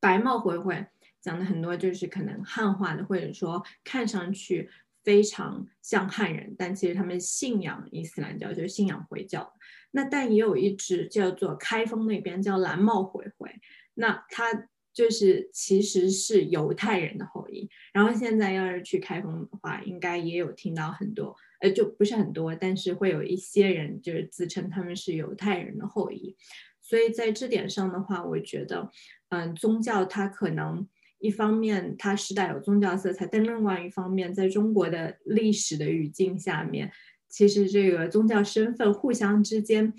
白帽回回。讲的很多就是可能汉化的，或者说看上去非常像汉人，但其实他们信仰伊斯兰教，就是信仰回教。那但也有一支叫做开封那边叫蓝帽回回，那他就是其实是犹太人的后裔。然后现在要是去开封的话，应该也有听到很多，呃，就不是很多，但是会有一些人就是自称他们是犹太人的后裔。所以在这点上的话，我觉得，嗯，宗教它可能。一方面，它是带有宗教色彩，但另外一方面，在中国的历史的语境下面，其实这个宗教身份互相之间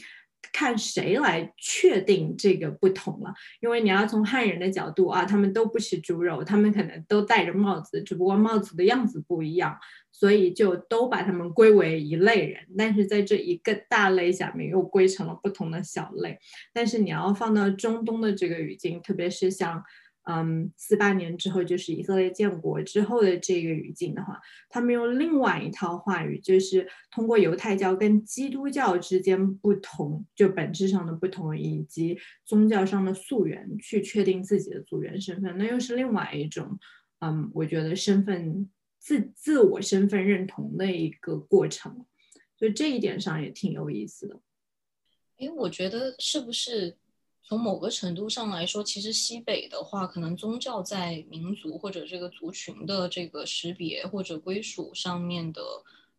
看谁来确定这个不同了。因为你要从汉人的角度啊，他们都不吃猪肉，他们可能都戴着帽子，只不过帽子的样子不一样，所以就都把他们归为一类人。但是在这一个大类下面，又归成了不同的小类。但是你要放到中东的这个语境，特别是像。嗯，四八年之后就是以色列建国之后的这个语境的话，他们用另外一套话语，就是通过犹太教跟基督教之间不同，就本质上的不同以及宗教上的溯源，去确定自己的族源身份，那又是另外一种，嗯，我觉得身份自自我身份认同的一个过程，所以这一点上也挺有意思的。哎，我觉得是不是？从某个程度上来说，其实西北的话，可能宗教在民族或者这个族群的这个识别或者归属上面的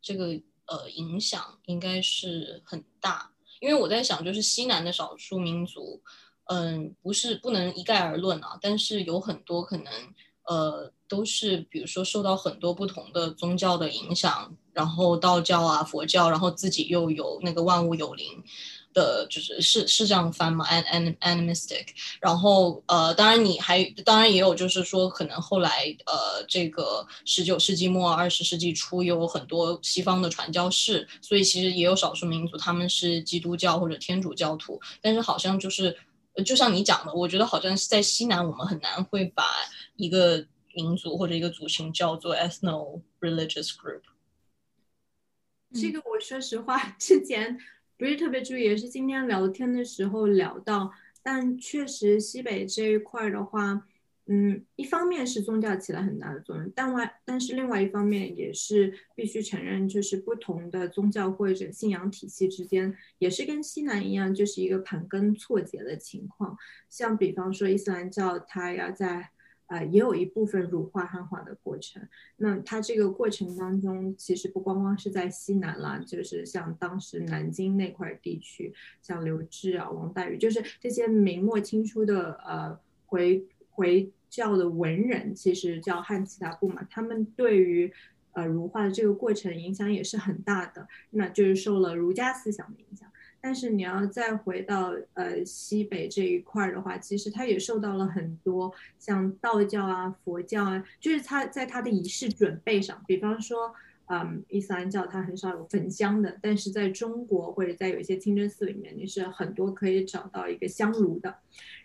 这个呃影响，应该是很大。因为我在想，就是西南的少数民族，嗯，不是不能一概而论啊，但是有很多可能，呃，都是比如说受到很多不同的宗教的影响，然后道教啊、佛教，然后自己又有那个万物有灵。的就是是是这样翻吗？an an animistic，然后呃，当然你还当然也有就是说可能后来呃这个十九世纪末二十世纪初有很多西方的传教士，所以其实也有少数民族他们是基督教或者天主教徒，但是好像就是就像你讲的，我觉得好像是在西南我们很难会把一个民族或者一个族群叫做 ethno religious group。这个我说实话之前。不是特别注意，也是今天聊天的时候聊到，但确实西北这一块的话，嗯，一方面是宗教起了很大的作用，但外但是另外一方面也是必须承认，就是不同的宗教或者信仰体系之间，也是跟西南一样，就是一个盘根错节的情况。像比方说伊斯兰教，它要在啊，也有一部分儒化汉化的过程。那它这个过程当中，其实不光光是在西南啦，就是像当时南京那块地区，像刘志啊、王大宇，就是这些明末清初的呃回回教的文人，其实叫汉齐达部嘛，他们对于呃儒化的这个过程影响也是很大的，那就是受了儒家思想的影响。但是你要再回到呃西北这一块儿的话，其实它也受到了很多像道教啊、佛教啊，就是它在它的仪式准备上，比方说。嗯，伊斯兰教它很少有焚香的，但是在中国或者在有一些清真寺里面，你是很多可以找到一个香炉的。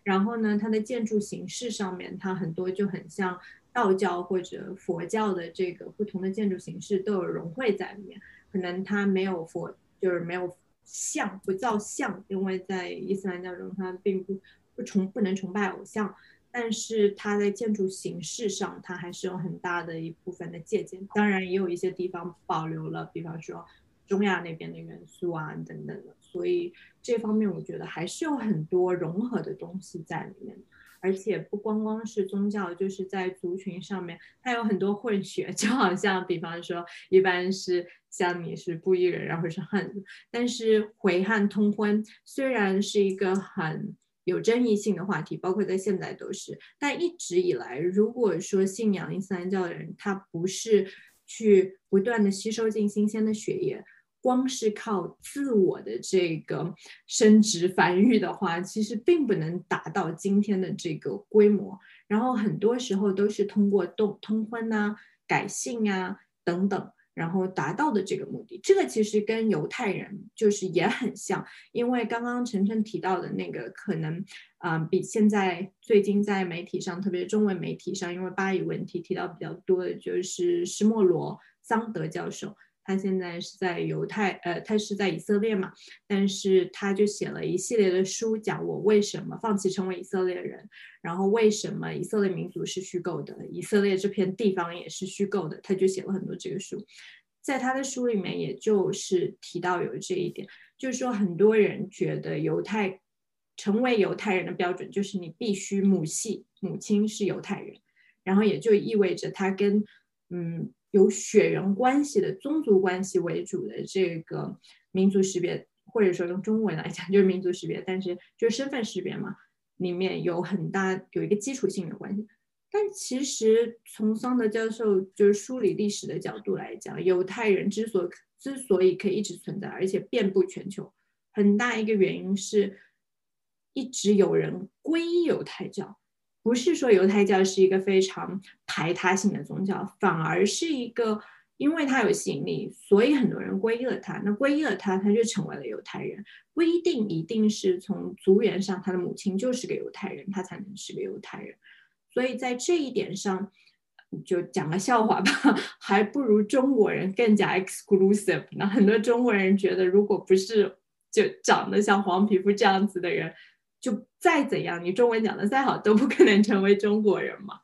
然后呢，它的建筑形式上面，它很多就很像道教或者佛教的这个不同的建筑形式都有融汇在里面。可能它没有佛，就是没有像，不造像，因为在伊斯兰教中，它并不不崇不能崇拜偶像。但是它在建筑形式上，它还是有很大的一部分的借鉴。当然，也有一些地方保留了，比方说中亚那边的元素啊等等的。所以这方面，我觉得还是有很多融合的东西在里面。而且不光光是宗教，就是在族群上面，它有很多混血。就好像，比方说，一般是像你是布依人，然后是汉族，但是回汉通婚虽然是一个很。有争议性的话题，包括在现在都是。但一直以来，如果说信仰伊斯兰教的人，他不是去不断的吸收进新鲜的血液，光是靠自我的这个生殖繁育的话，其实并不能达到今天的这个规模。然后很多时候都是通过动通婚呐、改姓啊等等。然后达到的这个目的，这个其实跟犹太人就是也很像，因为刚刚晨晨提到的那个可能，啊，比现在最近在媒体上，特别中文媒体上，因为巴以问题提到比较多的就是施莫罗桑德教授。他现在是在犹太，呃，他是在以色列嘛，但是他就写了一系列的书，讲我为什么放弃成为以色列人，然后为什么以色列民族是虚构的，以色列这片地方也是虚构的，他就写了很多这个书，在他的书里面，也就是提到有这一点，就是说很多人觉得犹太成为犹太人的标准就是你必须母系母亲是犹太人，然后也就意味着他跟嗯。有血缘关系的宗族关系为主的这个民族识别，或者说用中文来讲就是民族识别，但是就是身份识别嘛，里面有很大有一个基础性的关系。但其实从桑德教授就是梳理历史的角度来讲，犹太人之所之所以可以一直存在，而且遍布全球，很大一个原因是一直有人皈依犹太教。不是说犹太教是一个非常排他性的宗教，反而是一个，因为它有吸引力，所以很多人皈依了它。那皈依了它，他就成为了犹太人。不一定一定是从族源上，他的母亲就是个犹太人，他才能是个犹太人。所以在这一点上，就讲个笑话吧，还不如中国人更加 exclusive。那很多中国人觉得，如果不是就长得像黄皮肤这样子的人。就再怎样，你中文讲的再好，都不可能成为中国人嘛。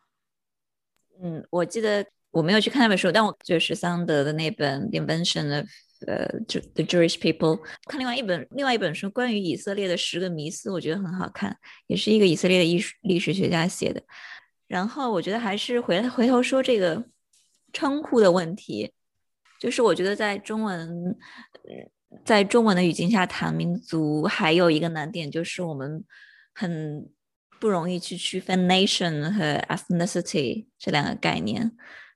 嗯，我记得我没有去看那本书，但我就是桑德的那本《Invention of 呃 The Jewish People》。看另外一本另外一本书，关于以色列的十个迷思，我觉得很好看，也是一个以色列的艺术历史学家写的。然后我觉得还是回回头说这个称呼的问题，就是我觉得在中文。在中文的语境下谈民族，还有一个难点就是我们很不容易去区分 nation 和 ethnicity 这两个概念。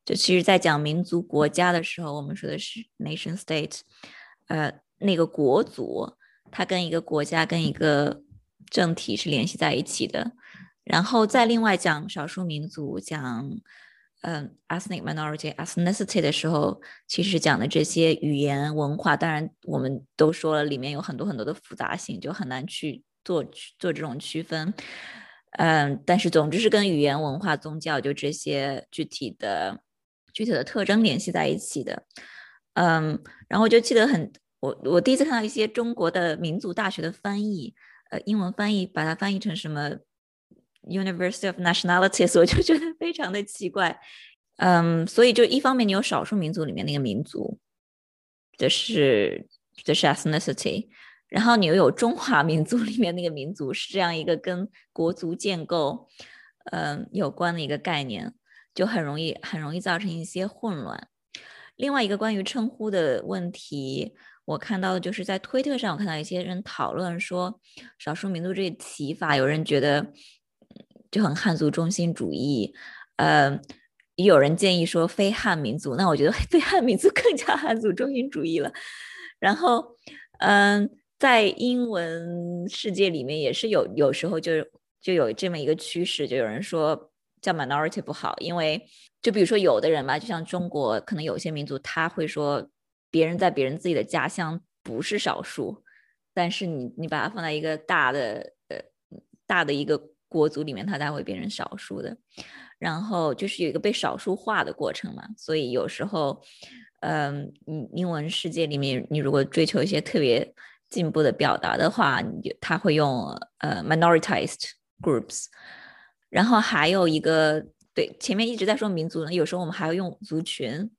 就其实，在讲民族国家的时候，我们说的是 nation state，呃，那个国族它跟一个国家跟一个政体是联系在一起的。然后再另外讲少数民族，讲。嗯，ethnic minority ethnicity 的时候，其实讲的这些语言文化，当然我们都说了，里面有很多很多的复杂性，就很难去做做这种区分。嗯，但是总之是跟语言文化、宗教就这些具体的具体的特征联系在一起的。嗯，然后我就记得很，我我第一次看到一些中国的民族大学的翻译，呃，英文翻译把它翻译成什么？University of Nationalities，我就觉得非常的奇怪，嗯，所以就一方面你有少数民族里面那个民族，这是这是 ethnicity，然后你又有中华民族里面那个民族，是这样一个跟国族建构，嗯，有关的一个概念，就很容易很容易造成一些混乱。另外一个关于称呼的问题，我看到的就是在推特上，我看到一些人讨论说少数民族这个提法，有人觉得。就很汉族中心主义，呃，也有人建议说非汉民族，那我觉得非汉民族 更加汉族中心主义了。然后，嗯，在英文世界里面也是有有时候就就有这么一个趋势，就有人说叫 minority 不好，因为就比如说有的人吧，就像中国可能有些民族他会说别人在别人自己的家乡不是少数，但是你你把它放在一个大的呃大的一个国族里面，它才会变成少数的。然后就是有一个被少数化的过程嘛，所以有时候，嗯，英英文世界里面，你如果追求一些特别进步的表达的话，你他会用呃 minoritized groups。然后还有一个，对，前面一直在说民族呢，有时候我们还要用族群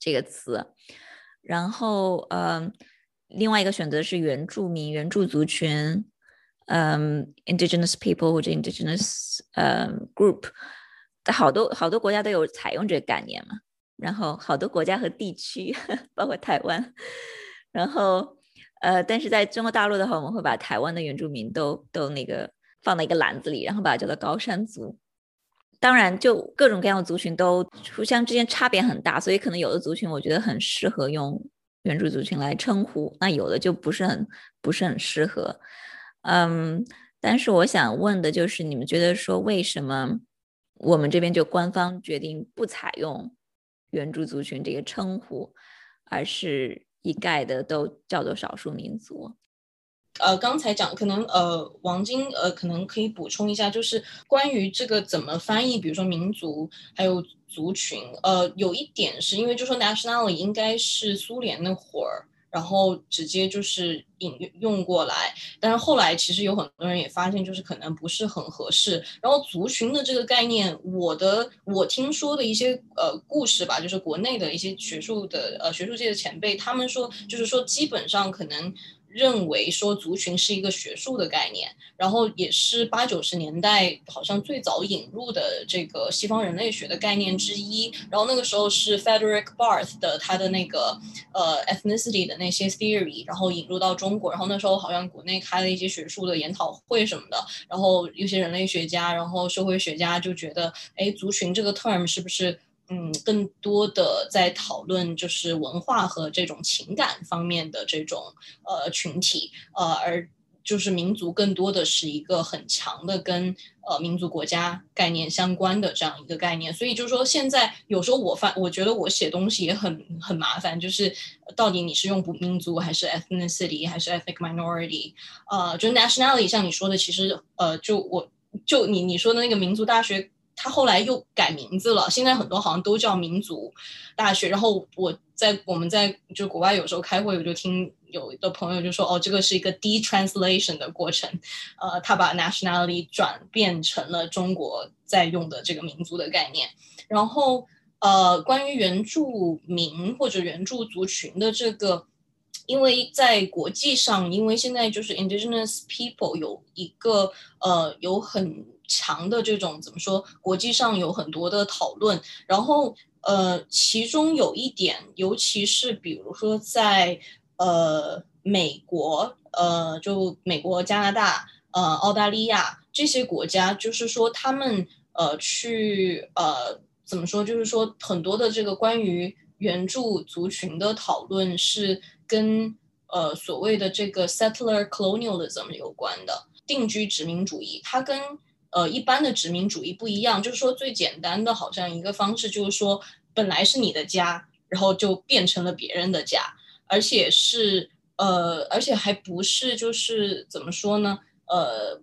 这个词。然后，嗯，另外一个选择是原住民、原住族群。嗯，indigenous people 或者 indigenous 呃 group，好多好多国家都有采用这个概念嘛。然后好多国家和地区，包括台湾。然后呃，但是在中国大陆的话，我们会把台湾的原住民都都那个放在一个篮子里，然后把它叫做高山族。当然，就各种各样的族群都互相之间差别很大，所以可能有的族群我觉得很适合用原住族群来称呼，那有的就不是很不是很适合。嗯，但是我想问的就是，你们觉得说为什么我们这边就官方决定不采用原住族群这个称呼，而是一概的都叫做少数民族？呃，刚才讲可能呃，王晶呃，可能可以补充一下，就是关于这个怎么翻译，比如说民族还有族群，呃，有一点是因为就说 nationality 应该是苏联那会儿。然后直接就是引用过来，但是后来其实有很多人也发现，就是可能不是很合适。然后族群的这个概念，我的我听说的一些呃故事吧，就是国内的一些学术的呃学术界的前辈，他们说，就是说基本上可能。认为说族群是一个学术的概念，然后也是八九十年代好像最早引入的这个西方人类学的概念之一。然后那个时候是 Frederick Barth 的他的那个呃 ethnicity 的那些 theory，然后引入到中国。然后那时候好像国内开了一些学术的研讨会什么的，然后有些人类学家，然后社会学家就觉得，哎，族群这个 term 是不是？嗯，更多的在讨论就是文化和这种情感方面的这种呃群体，呃，而就是民族更多的是一个很强的跟呃民族国家概念相关的这样一个概念。所以就是说，现在有时候我发，我觉得我写东西也很很麻烦，就是到底你是用不民族还是 ethnicity 还是 ethnic minority？呃，就 nationality，像你说的，其实呃，就我就你你说的那个民族大学。他后来又改名字了，现在很多好像都叫民族大学。然后我在我们在就国外有时候开会，我就听有的朋友就说，哦，这个是一个 de-translation 的过程，呃，他把 nationality 转变成了中国在用的这个民族的概念。然后呃，关于原住民或者原住族群的这个，因为在国际上，因为现在就是 indigenous people 有一个呃有很。强的这种怎么说？国际上有很多的讨论，然后呃，其中有一点，尤其是比如说在呃美国，呃，就美国、加拿大、呃澳大利亚这些国家，就是说他们呃去呃怎么说？就是说很多的这个关于原住族群的讨论是跟呃所谓的这个 settler colonialism 有关的定居殖民主义，它跟呃，一般的殖民主义不一样，就是说最简单的，好像一个方式就是说，本来是你的家，然后就变成了别人的家，而且是呃，而且还不是就是怎么说呢？呃，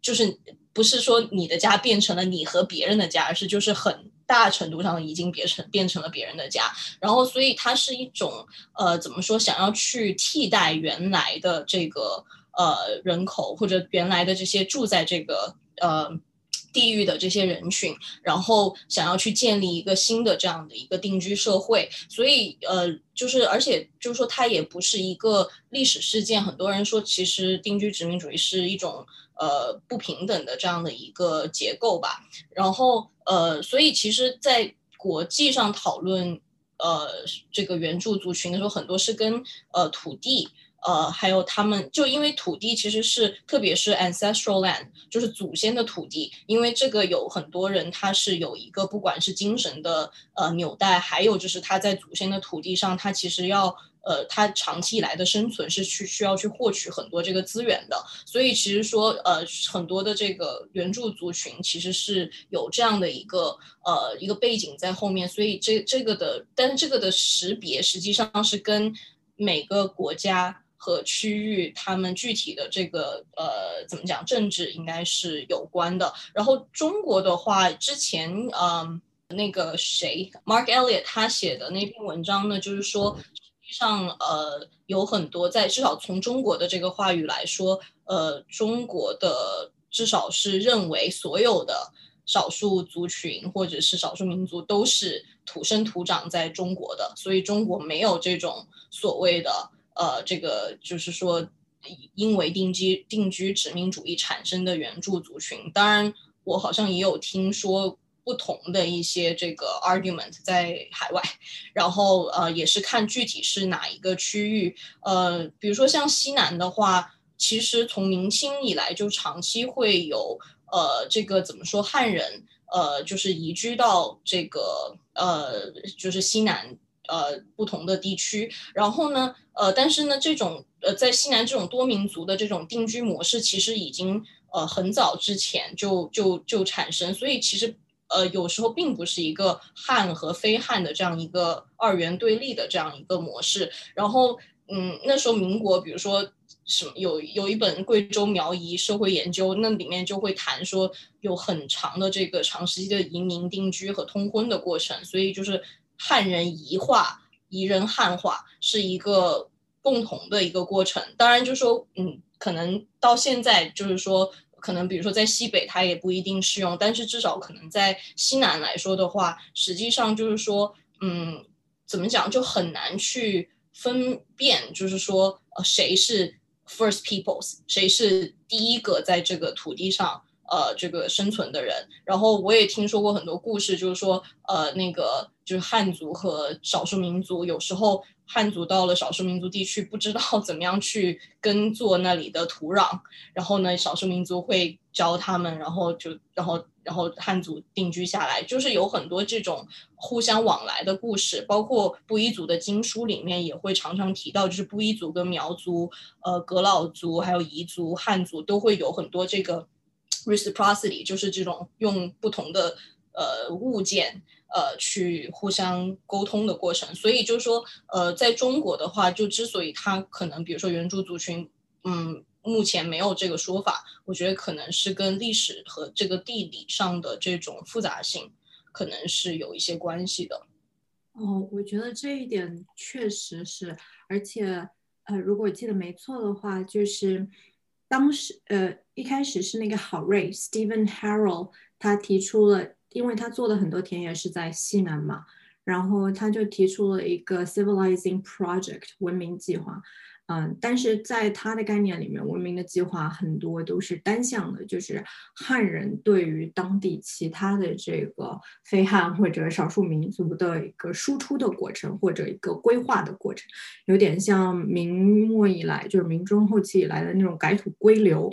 就是不是说你的家变成了你和别人的家，而是就是很大程度上已经变成变成了别人的家，然后所以它是一种呃，怎么说？想要去替代原来的这个呃人口或者原来的这些住在这个。呃，地域的这些人群，然后想要去建立一个新的这样的一个定居社会，所以呃，就是而且就是说，它也不是一个历史事件。很多人说，其实定居殖民主义是一种呃不平等的这样的一个结构吧。然后呃，所以其实，在国际上讨论呃这个原住族群的时候，很多是跟呃土地。呃，还有他们就因为土地其实是特别是 ancestral land，就是祖先的土地，因为这个有很多人他是有一个不管是精神的呃纽带，还有就是他在祖先的土地上，他其实要。呃，他长期以来的生存是去需要去获取很多这个资源的，所以其实说，呃，很多的这个原住族群其实是有这样的一个呃一个背景在后面，所以这这个的，但是这个的识别实际上是跟每个国家和区域他们具体的这个呃怎么讲政治应该是有关的。然后中国的话，之前嗯那个谁 Mark Elliot 他写的那篇文章呢，就是说实际。上呃有很多在至少从中国的这个话语来说，呃中国的至少是认为所有的少数族群或者是少数民族都是土生土长在中国的，所以中国没有这种所谓的呃这个就是说因为定居定居殖民主义产生的原住族群。当然，我好像也有听说。不同的一些这个 argument 在海外，然后呃也是看具体是哪一个区域，呃比如说像西南的话，其实从明清以来就长期会有呃这个怎么说汉人呃就是移居到这个呃就是西南呃不同的地区，然后呢呃但是呢这种呃在西南这种多民族的这种定居模式其实已经呃很早之前就就就产生，所以其实。呃，有时候并不是一个汉和非汉的这样一个二元对立的这样一个模式。然后，嗯，那时候民国，比如说什么有有一本贵州苗裔社会研究，那里面就会谈说有很长的这个长时期的移民定居和通婚的过程。所以就是汉人移化、移人汉化是一个共同的一个过程。当然，就说嗯，可能到现在就是说。可能比如说在西北它也不一定适用，但是至少可能在西南来说的话，实际上就是说，嗯，怎么讲就很难去分辨，就是说，呃，谁是 first peoples，谁是第一个在这个土地上呃这个生存的人。然后我也听说过很多故事，就是说，呃，那个就是汉族和少数民族有时候。汉族到了少数民族地区，不知道 怎么样去耕作那里的土壤，然后呢，少数民族会教他们，然后就，然后，然后汉族定居下来，就是有很多这种互相往来的故事，包括布依族的经书里面也会常常提到，就是布依族跟苗族、呃，格老族还有彝族、汉族都会有很多这个 reciprocity，就是这种用不同的呃物件。呃，去互相沟通的过程，所以就是说，呃，在中国的话，就之所以它可能，比如说原住族群，嗯，目前没有这个说法，我觉得可能是跟历史和这个地理上的这种复杂性，可能是有一些关系的。哦，我觉得这一点确实是，而且，呃，如果记得没错的话，就是当时，呃，一开始是那个郝瑞 Stephen Harrell 他提出了。因为他做的很多田野是在西南嘛，然后他就提出了一个 civilizing project 文明计划，嗯，但是在他的概念里面，文明的计划很多都是单向的，就是汉人对于当地其他的这个非汉或者少数民族的一个输出的过程，或者一个规划的过程，有点像明末以来，就是明中后期以来的那种改土归流。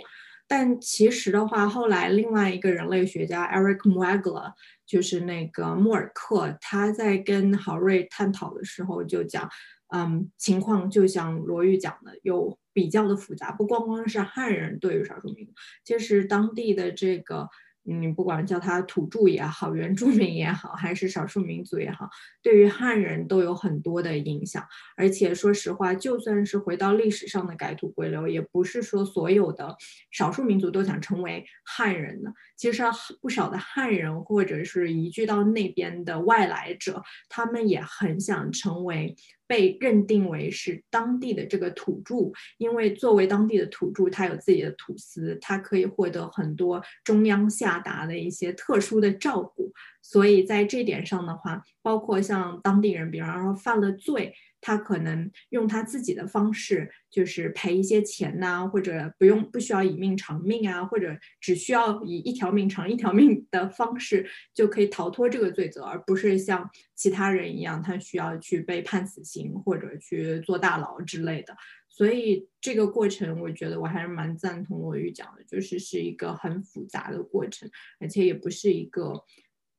但其实的话，后来另外一个人类学家 Eric m u a g l a 就是那个穆尔克，他在跟郝瑞探讨的时候就讲，嗯，情况就像罗玉讲的，有比较的复杂，不光光是汉人对于少数民族，其实当地的这个。你不管叫他土著也好，原住民也好，还是少数民族也好，对于汉人都有很多的影响。而且说实话，就算是回到历史上的改土归流，也不是说所有的少数民族都想成为汉人的。其实不少的汉人或者是移居到那边的外来者，他们也很想成为。被认定为是当地的这个土著，因为作为当地的土著，他有自己的土司，他可以获得很多中央下达的一些特殊的照顾。所以在这点上的话，包括像当地人，比方说犯了罪。他可能用他自己的方式，就是赔一些钱呐，或者不用不需要以命偿命啊，或者只需要以一条命偿一条命的方式就可以逃脱这个罪责，而不是像其他人一样，他需要去被判死刑或者去坐大牢之类的。所以这个过程，我觉得我还是蛮赞同罗玉讲的，就是是一个很复杂的过程，而且也不是一个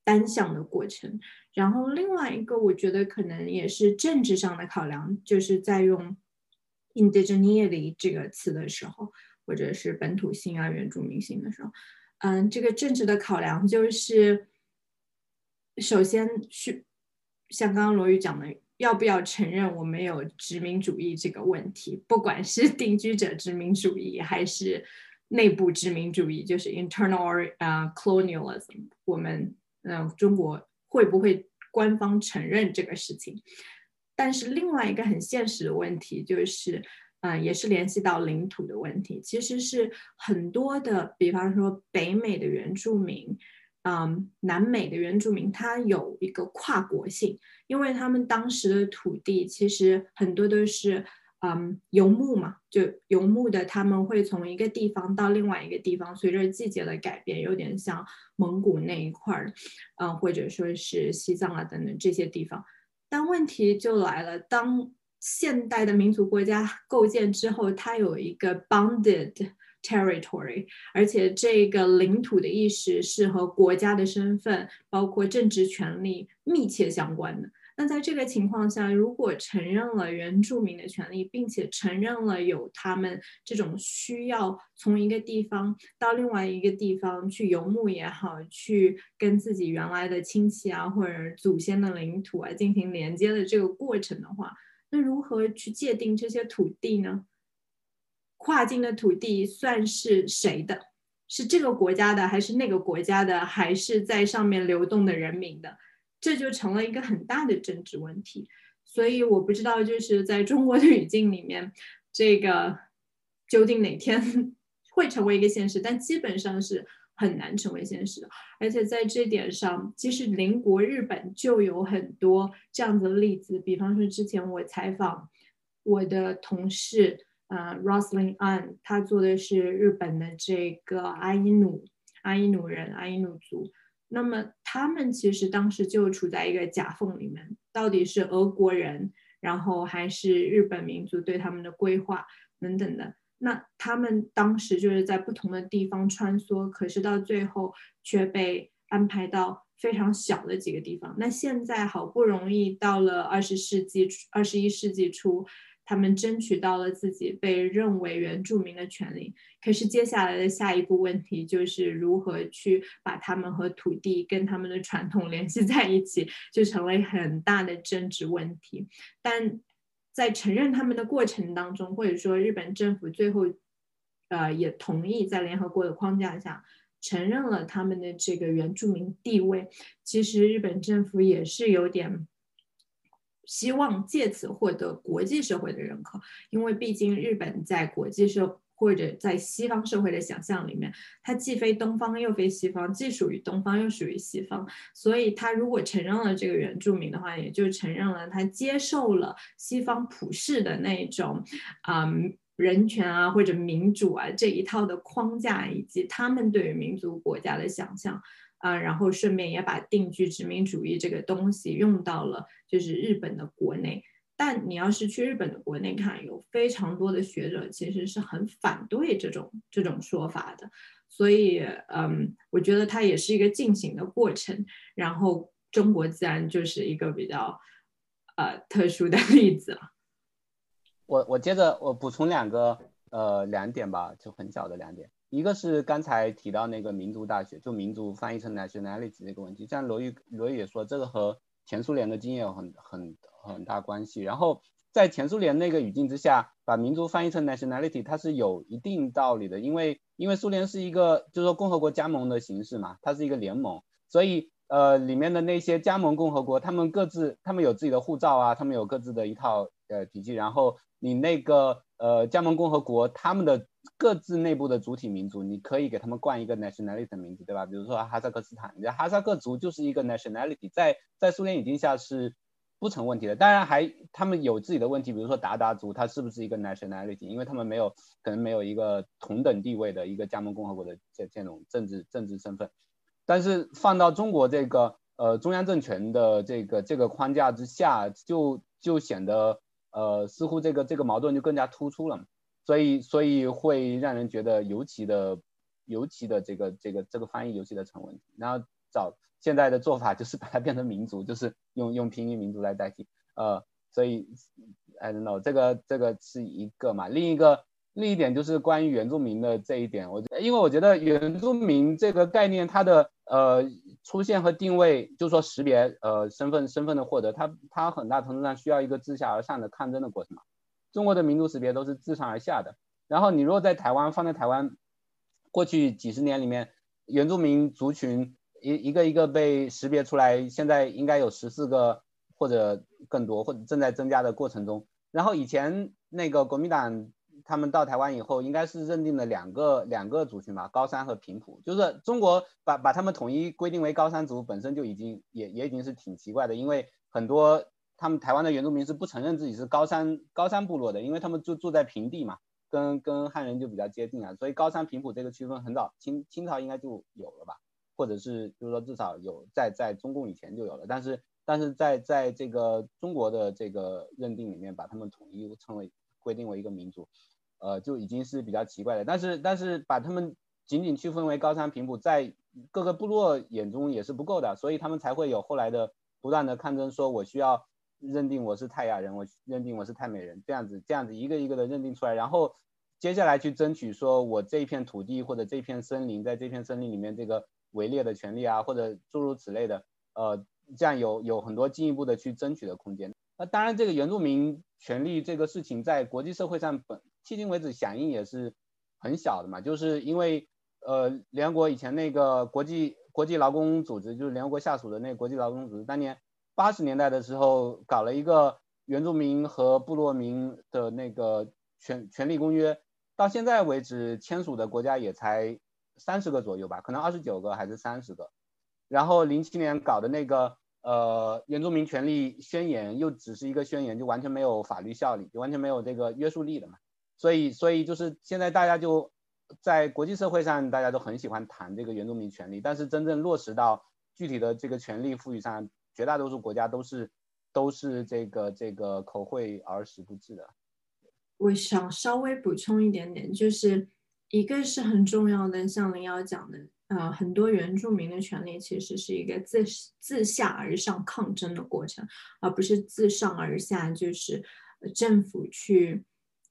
单向的过程。然后另外一个，我觉得可能也是政治上的考量，就是在用 indigeneity 这个词的时候，或者是本土性啊、原住民性的时候，嗯，这个政治的考量就是，首先是像刚刚罗宇讲的。要不要承认我们有殖民主义这个问题？不管是 定居者殖民主义，还是内部殖民主义，就是 internal 啊 colonialism，我们嗯中国会不会官方承认这个事情？但是另外一个很现实的问题就是，嗯，也是联系到领土的问题。其实是很多的，比方说北美的原住民。嗯，南美的原住民他有一个跨国性，因为他们当时的土地其实很多都是嗯游牧嘛，就游牧的他们会从一个地方到另外一个地方，随着季节的改变，有点像蒙古那一块儿，嗯，或者说是西藏啊等等这些地方。但问题就来了，当现代的民族国家构建之后，它有一个 bounded。territory，而且这个领土的意识是和国家的身份，包括政治权利密切相关的。那在这个情况下，如果承认了原住民的权利，并且承认了有他们这种需要从一个地方到另外一个地方去游牧也好，去跟自己原来的亲戚啊或者祖先的领土啊进行连接的这个过程的话，那如何去界定这些土地呢？跨境的土地算是谁的？是这个国家的，还是那个国家的，还是在上面流动的人民的？这就成了一个很大的政治问题。所以我不知道，就是在中国的语境里面，这个究竟哪天 会成为一个现实？但基本上是很难成为现实的。而且在这点上，其实邻国日本就有很多这样子的例子。比方说，之前我采访我的同事。呃，Roslyn An，他做的是日本的这个阿伊努阿伊努人阿伊努族。那么他们其实当时就处在一个夹缝里面，到底是俄国人，然后还是日本民族对他们的规划等等的。那他们当时就是在不同的地方穿梭，可是到最后却被安排到非常小的几个地方。那现在好不容易到了二十世纪二十一世纪初。他们争取到了自己被认为原住民的权利，可是接下来的下一步问题就是如何去把他们和土地跟他们的传统联系在一起，就成为很大的政治问题。但在承认他们的过程当中，或者说日本政府最后，呃，也同意在联合国的框架下承认了他们的这个原住民地位。其实日本政府也是有点。希望借此获得国际社会的认可，因为毕竟日本在国际社或者在西方社会的想象里面，它既非东方又非西方，既属于东方又属于西方，所以他如果承认了这个原住民的话，也就承认了他接受了西方普世的那种，嗯，人权啊或者民主啊这一套的框架，以及他们对于民族国家的想象。啊，然后顺便也把定居殖民主义这个东西用到了就是日本的国内，但你要是去日本的国内看，有非常多的学者其实是很反对这种这种说法的，所以嗯，我觉得它也是一个进行的过程。然后中国自然就是一个比较呃特殊的 例子了。我我接着我补充两个呃两点吧，就很小的两点。一个是刚才提到那个民族大学，就民族翻译成 nationality 这个问题，像罗玉罗玉也说，这个和前苏联的经验有很很很大关系。然后在前苏联那个语境之下，把民族翻译成 nationality，它是有一定道理的，因为因为苏联是一个就是说共和国加盟的形式嘛，它是一个联盟，所以呃里面的那些加盟共和国，他们各自他们有自己的护照啊，他们有各自的一套呃体系，然后你那个呃加盟共和国他们的。各自内部的主体民族，你可以给他们冠一个 nationality 的名字，对吧？比如说哈萨克斯坦，哈萨克族就是一个 nationality，在在苏联语境下是不成问题的。当然还他们有自己的问题，比如说鞑靼族，它是不是一个 nationality？因为他们没有可能没有一个同等地位的一个加盟共和国的这这种政治政治身份。但是放到中国这个呃中央政权的这个这个框架之下，就就显得呃似乎这个这个矛盾就更加突出了，所以所以会让人觉得尤其的尤其的这个这个这个翻译尤其的成问题。然后找现在的做法就是把它变成民族，就是用用拼音民族来代替，呃，所以 I don't know 这个这个是一个嘛，另一个。另一点就是关于原住民的这一点，我因为我觉得原住民这个概念，它的呃出现和定位，就是说识别呃身份身份的获得，它它很大程度上需要一个自下而上的抗争的过程嘛。中国的民族识别都是自上而下的，然后你如果在台湾放在台湾，过去几十年里面，原住民族群一一个一个被识别出来，现在应该有十四个或者更多，或者正在增加的过程中。然后以前那个国民党。他们到台湾以后，应该是认定了两个两个族群吧，高山和平埔。就是中国把把他们统一规定为高山族，本身就已经也也已经是挺奇怪的，因为很多他们台湾的原住民是不承认自己是高山高山部落的，因为他们就住在平地嘛，跟跟汉人就比较接近啊，所以高山平埔这个区分很早清清朝应该就有了吧，或者是就是说至少有在在中共以前就有了，但是但是在在这个中国的这个认定里面，把他们统一称为规定为一个民族。呃，就已经是比较奇怪的，但是但是把他们仅仅区分为高山平埔，在各个部落眼中也是不够的，所以他们才会有后来的不断的抗争，说我需要认定我是泰雅人，我认定我是泰美人，这样子这样子一个一个的认定出来，然后接下来去争取说我这片土地或者这片森林，在这片森林里面这个围猎的权利啊，或者诸如此类的，呃，这样有有很多进一步的去争取的空间。那当然，这个原住民权利这个事情在国际社会上本。迄今为止响应也是很小的嘛，就是因为呃联合国以前那个国际国际劳工组织，就是联合国下属的那个国际劳工组织，当年八十年代的时候搞了一个原住民和部落民的那个权权利公约，到现在为止签署的国家也才三十个左右吧，可能二十九个还是三十个。然后零七年搞的那个呃原住民权利宣言又只是一个宣言，就完全没有法律效力，就完全没有这个约束力的嘛。所以，所以就是现在大家就在国际社会上，大家都很喜欢谈这个原住民权利，但是真正落实到具体的这个权利赋予上，绝大多数国家都是都是这个这个口惠而实不至的。我想稍微补充一点点，就是一个是很重要的，像林瑶讲的，呃，很多原住民的权利其实是一个自自下而上抗争的过程，而不是自上而下，就是政府去。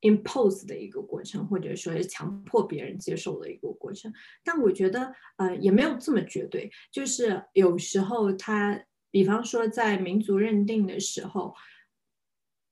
Impose 的一个过程，或者说是强迫别人接受的一个过程，但我觉得，呃，也没有这么绝对。就是有时候，他，比方说在民族认定的时候，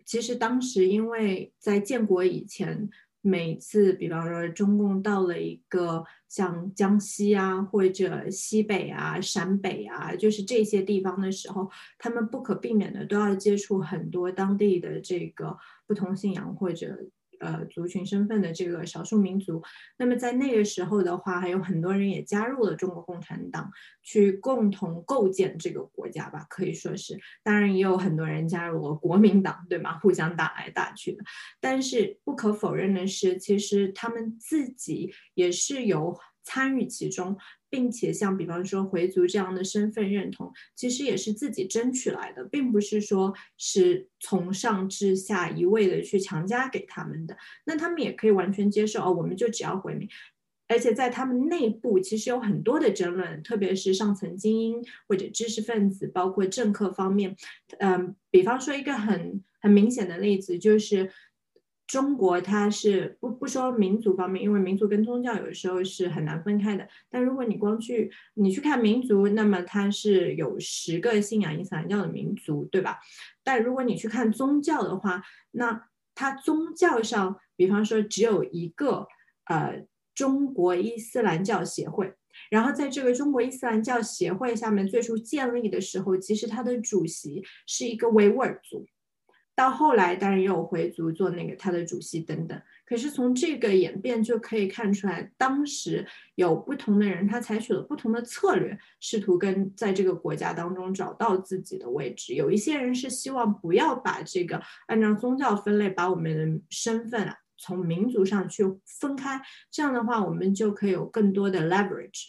其实当时因为在建国以前，每次，比方说中共到了一个像江西啊，或者西北啊、陕北啊，就是这些地方的时候，他们不可避免的都要接触很多当地的这个不同信仰或者。呃，族群身份的这个少数民族，那么在那个时候的话，还有很多人也加入了中国共产党，去共同构建这个国家吧，可以说是。当然，也有很多人加入了国民党，对吗？互相打来打去的。但是不可否认的是，其实他们自己也是有参与其中。并且像比方说回族这样的身份认同，其实也是自己争取来的，并不是说是从上至下一味的去强加给他们的。那他们也可以完全接受哦，我们就只要回民。而且在他们内部其实有很多的争论，特别是上层精英或者知识分子，包括政客方面。嗯，比方说一个很很明显的例子就是。中国它是不不说民族方面，因为民族跟宗教有的时候是很难分开的。但如果你光去你去看民族，那么它是有十个信仰伊斯兰教的民族，对吧？但如果你去看宗教的话，那它宗教上，比方说只有一个呃中国伊斯兰教协会，然后在这个中国伊斯兰教协会下面最初建立的时候，其实它的主席是一个维吾尔族。到后来当然也有回族做那个他的主席等等。可是从这个演变就可以看出来，当时有不同的人，他采取了不同的策略，试图跟在这个国家当中找到自己的位置。有一些人是希望不要把这个按照宗教分类，把我们的身份啊从民族上去分开，这样的话我们就可以有更多的 leverage。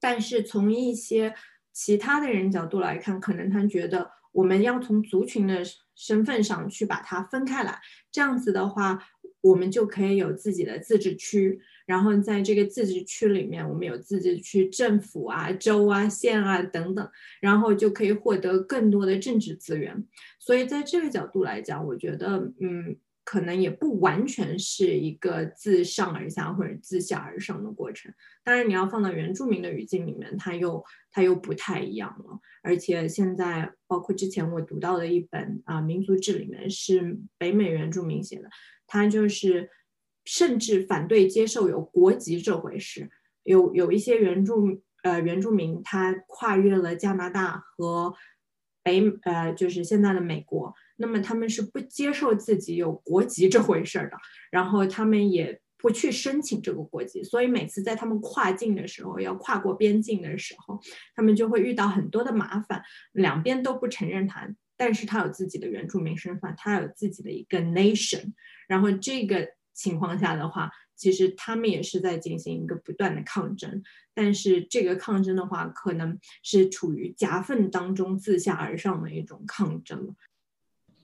但是从一些其他的人角度来看，可能他觉得我们要从族群的身份上去把它分开来，这样子的话。我们就可以有自己的自治区，然后在这个自治区里面，我们有自治区政府啊、州啊、县啊等等，然后就可以获得更多的政治资源。所以在这个角度来讲，我觉得，嗯。可能也不完全是一个自上而下或者自下而上的过程。当然，你要放到原住民的语境里面，它又它又不太一样了。而且现在，包括之前我读到的一本啊民族志里面，是北美原住民写的，他就是甚至反对接受有国籍这回事。有有一些原住呃原住民，他跨越了加拿大和北呃就是现在的美国。那么他们是不接受自己有国籍这回事儿的，然后他们也不去申请这个国籍，所以每次在他们跨境的时候，要跨过边境的时候，他们就会遇到很多的麻烦，两边都不承认他，但是他有自己的原住民身份，他有自己的一个 nation，然后这个情况下的话，其实他们也是在进行一个不断的抗争，但是这个抗争的话，可能是处于夹缝当中自下而上的一种抗争。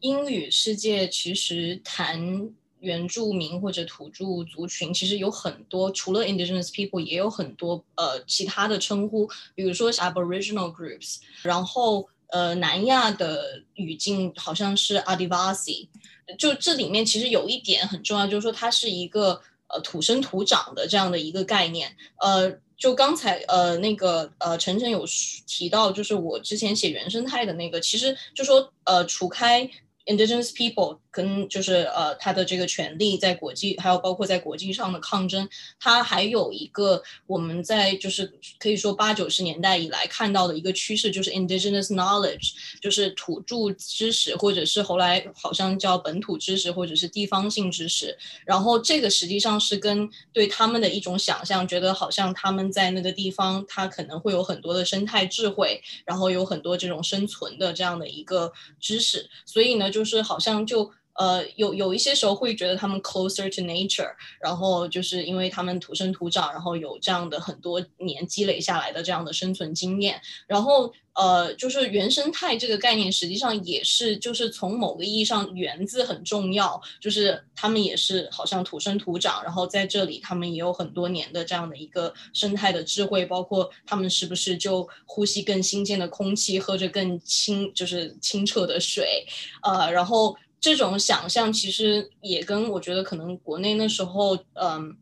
英语世界其实谈原住民或者土著族群，其实有很多，除了 Indigenous people，也有很多呃其他的称呼，比如说 Aboriginal groups，然后呃南亚的语境好像是 Adivasi，就这里面其实有一点很重要，就是说它是一个呃土生土长的这样的一个概念，呃。就刚才呃那个呃晨晨有提到，就是我之前写原生态的那个，其实就说呃除开。Indigenous people 跟就是呃他的这个权利在国际还有包括在国际上的抗争，他还有一个我们在就是可以说八九十年代以来看到的一个趋势，就是 Indigenous knowledge，就是土著知识，或者是后来好像叫本土知识，或者是地方性知识。然后这个实际上是跟对他们的一种想象，觉得好像他们在那个地方，他可能会有很多的生态智慧，然后有很多这种生存的这样的一个知识，所以呢。就是好像就呃有有一些时候会觉得他们 closer to nature，然后就是因为他们土生土长，然后有这样的很多年积累下来的这样的生存经验，然后。呃，就是原生态这个概念，实际上也是就是从某个意义上，源自很重要。就是他们也是好像土生土长，然后在这里他们也有很多年的这样的一个生态的智慧，包括他们是不是就呼吸更新鲜的空气，喝着更清就是清澈的水，呃，然后这种想象其实也跟我觉得可能国内那时候，嗯。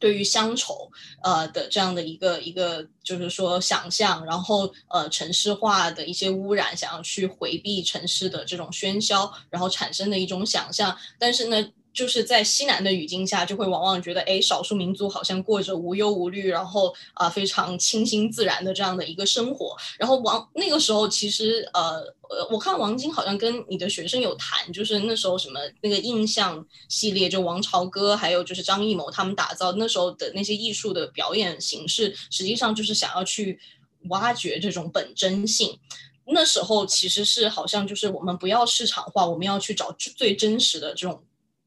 对于乡愁，呃的这样的一个一个，就是说想象，然后呃城市化的一些污染，想要去回避城市的这种喧嚣，然后产生的一种想象，但是呢。就是在西南的语境下，就会往往觉得，哎，少数民族好像过着无忧无虑，然后啊非常清新自然的这样的一个生活。然后王那个时候，其实呃呃，我看王晶好像跟你的学生有谈，就是那时候什么那个印象系列，就王朝歌，还有就是张艺谋他们打造那时候的那些艺术的表演形式，实际上就是想要去挖掘这种本真性。那时候其实是好像就是我们不要市场化，我们要去找最真实的这种。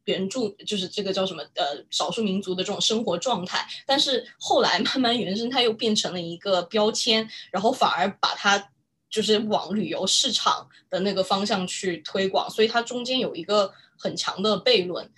原著就是这个叫什么呃少数民族的这种生活状态，但是后来慢慢原生态又变成了一个标签，然后反而把它就是往旅游市场的那个方向去推广，所以它中间有一个很强的悖论。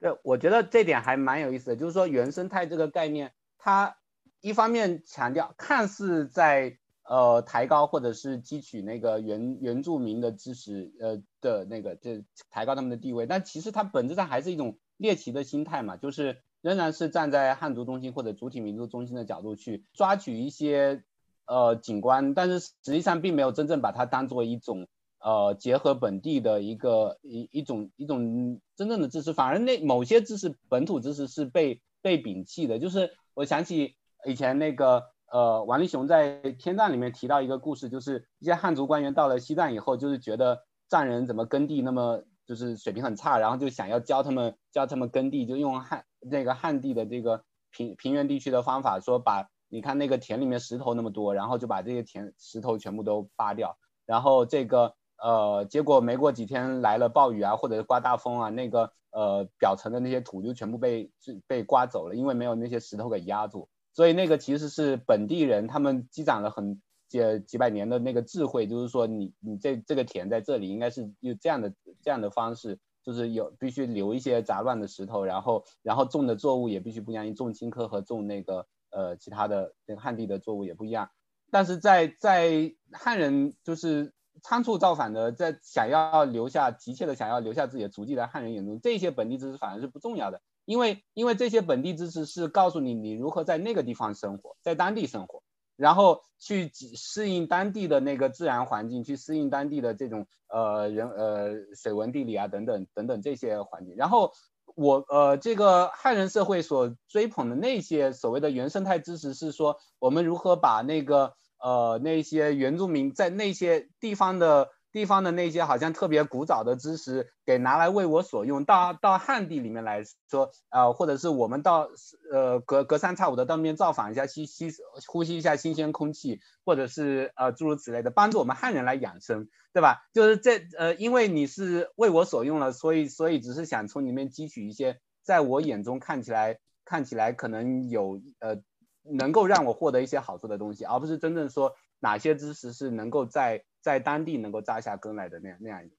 对，我觉得这点还蛮有意思的，就是说原生态这个概念，它一方面强调看似在。呃，抬高或者是汲取那个原原住民的知识，呃的那个，就抬高他们的地位，但其实它本质上还是一种猎奇的心态嘛，就是仍然是站在汉族中心或者主体民族中心的角度去抓取一些呃景观，但是实际上并没有真正把它当做一种呃结合本地的一个一一种一种真正的知识，反而那某些知识本土知识是被被摒弃的，就是我想起以前那个。呃，王立雄在《天葬》里面提到一个故事，就是一些汉族官员到了西藏以后，就是觉得藏人怎么耕地那么就是水平很差，然后就想要教他们教他们耕地，就用汉那个汉地的这个平平原地区的方法，说把你看那个田里面石头那么多，然后就把这些田石头全部都扒掉，然后这个呃结果没过几天来了暴雨啊，或者是刮大风啊，那个呃表层的那些土就全部被被刮走了，因为没有那些石头给压住，所以那个其实是本地人他们积攒了很。几几百年的那个智慧，就是说你你这这个田在这里应该是用这样的这样的方式，就是有必须留一些杂乱的石头，然后然后种的作物也必须不一样，种青稞和种那个呃其他的那个旱地的作物也不一样。但是在在汉人就是仓促造反的，在想要留下急切的想要留下自己的足迹的汉人眼中，这些本地知识反而是不重要的，因为因为这些本地知识是告诉你你如何在那个地方生活，在当地生活。然后去适应当地的那个自然环境，去适应当地的这种呃人呃水文地理啊等等等等这些环境。然后我呃这个汉人社会所追捧的那些所谓的原生态知识，是说我们如何把那个呃那些原住民在那些地方的。地方的那些好像特别古早的知识，给拿来为我所用，到到汉地里面来说，呃，或者是我们到呃隔隔三差五的到那边造访一下，吸吸呼吸一下新鲜空气，或者是呃诸如此类的，帮助我们汉人来养生，对吧？就是这呃，因为你是为我所用了，所以所以只是想从里面汲取一些在我眼中看起来看起来可能有呃能够让我获得一些好处的东西，而不是真正说哪些知识是能够在。在当地能够扎下根来的那样那样一种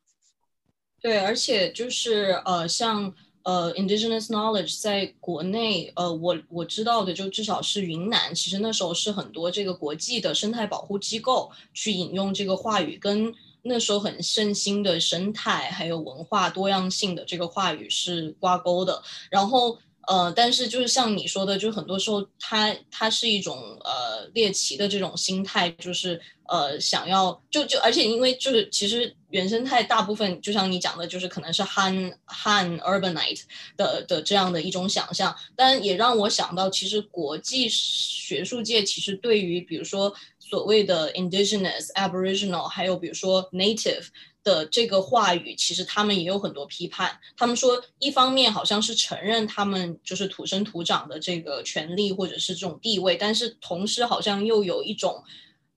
对，而且就是呃，像呃，indigenous knowledge 在国内，呃，我我知道的就至少是云南，其实那时候是很多这个国际的生态保护机构去引用这个话语，跟那时候很盛行的生态还有文化多样性的这个话语是挂钩的，然后。呃，但是就是像你说的，就很多时候它它是一种呃猎奇的这种心态，就是呃想要就就而且因为就是其实原生态大部分就像你讲的，就是可能是汉汉 urbanite 的的这样的一种想象，但也让我想到，其实国际学术界其实对于比如说所谓的 indigenous aboriginal，还有比如说 native。的这个话语，其实他们也有很多批判。他们说，一方面好像是承认他们就是土生土长的这个权利或者是这种地位，但是同时好像又有一种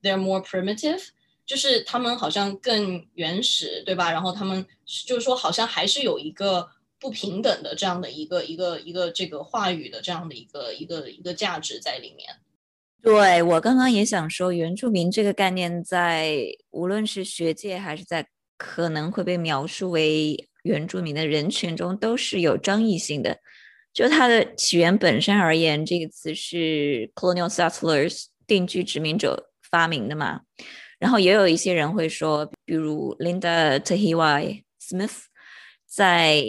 they're more primitive，就是他们好像更原始，对吧？然后他们就是说，好像还是有一个不平等的这样的一个一个一个这个话语的这样的一个一个一个价值在里面。对我刚刚也想说，原住民这个概念在无论是学界还是在可能会被描述为原住民的人群中都是有争议性的。就它的起源本身而言，这个词是 colonial settlers 定居殖民者发明的嘛。然后也有一些人会说，比如 Linda Tahiwai Smith 在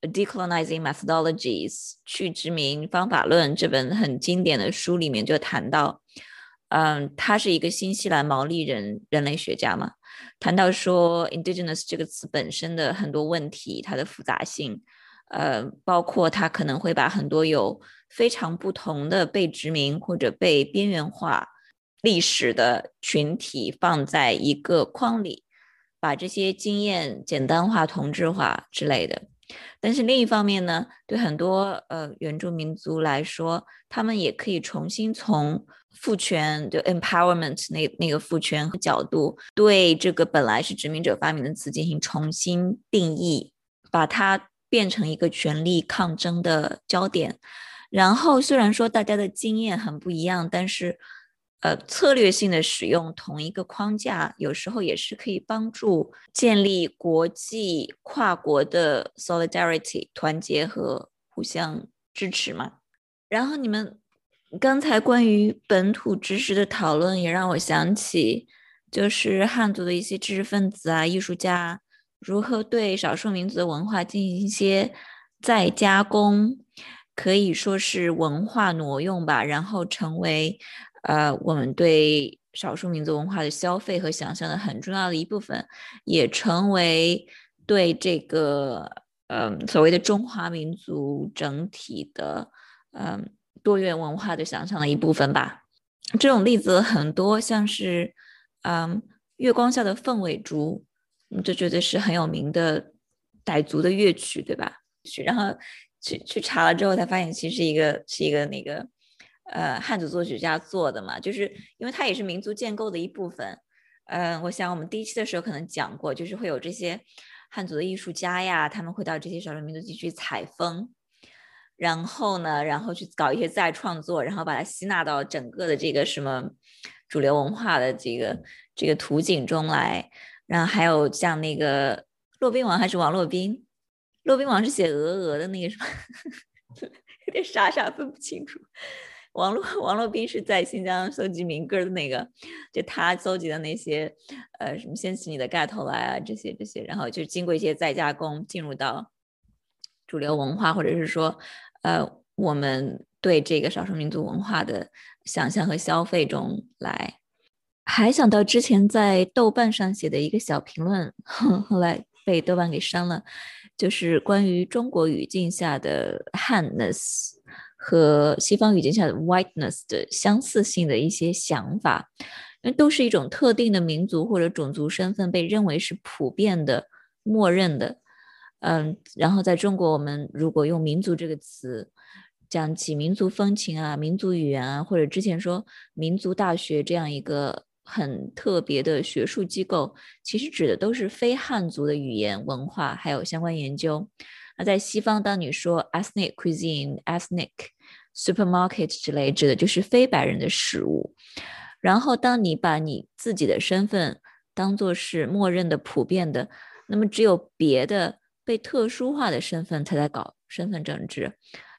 《Decolonizing Methodologies 去殖民方法论》这本很经典的书里面就谈到，嗯，他是一个新西兰毛利人人类学家嘛。谈到说 “indigenous” 这个词本身的很多问题，它的复杂性，呃，包括它可能会把很多有非常不同的被殖民或者被边缘化历史的群体放在一个框里，把这些经验简单化、同质化之类的。但是另一方面呢，对很多呃原住民族来说，他们也可以重新从父权就 empowerment 那那个父权角度，对这个本来是殖民者发明的词进行重新定义，把它变成一个权力抗争的焦点。然后虽然说大家的经验很不一样，但是呃策略性的使用同一个框架，有时候也是可以帮助建立国际跨国的 solidarity 团结和互相支持嘛。然后你们。刚才关于本土知识的讨论，也让我想起，就是汉族的一些知识分子啊、艺术家如何对少数民族的文化进行一些再加工，可以说是文化挪用吧，然后成为呃我们对少数民族文化的消费和想象的很重要的一部分，也成为对这个嗯所谓的中华民族整体的嗯。多元文化的想象的一部分吧，这种例子很多，像是，嗯，月光下的凤尾竹，这绝对是很有名的傣族的乐曲，对吧？去然后去去查了之后，才发现其实一个是一个那个呃汉族作曲家做的嘛，就是因为它也是民族建构的一部分。嗯，我想我们第一期的时候可能讲过，就是会有这些汉族的艺术家呀，他们会到这些少数民族地区采风，然后呢，然后去搞一些再创作，然后把它吸纳到整个的这个什么主流文化的这个这个图景中来。然后还有像那个骆宾王还是王骆宾，骆宾王是写鹅鹅的那个什么，有点傻傻分不清楚。王洛王洛宾是在新疆搜集民歌的那个，就他搜集的那些，呃，什么掀起你的盖头来啊，这些这些，然后就经过一些再加工，进入到主流文化，或者是说，呃，我们对这个少数民族文化的想象和消费中来。还想到之前在豆瓣上写的一个小评论，后来被豆瓣给删了，就是关于中国语境下的汉 ness。和西方语境下的 whiteness 的相似性的一些想法，因为都是一种特定的民族或者种族身份被认为是普遍的、默认的。嗯，然后在中国，我们如果用民族这个词讲起民族风情啊、民族语言啊，或者之前说民族大学这样一个很特别的学术机构，其实指的都是非汉族的语言文化还有相关研究。那在西方，当你说 ethnic cuisine、ethnic supermarket 之类，指的就是非白人的食物。然后，当你把你自己的身份当做是默认的、普遍的，那么只有别的被特殊化的身份才在搞身份政治。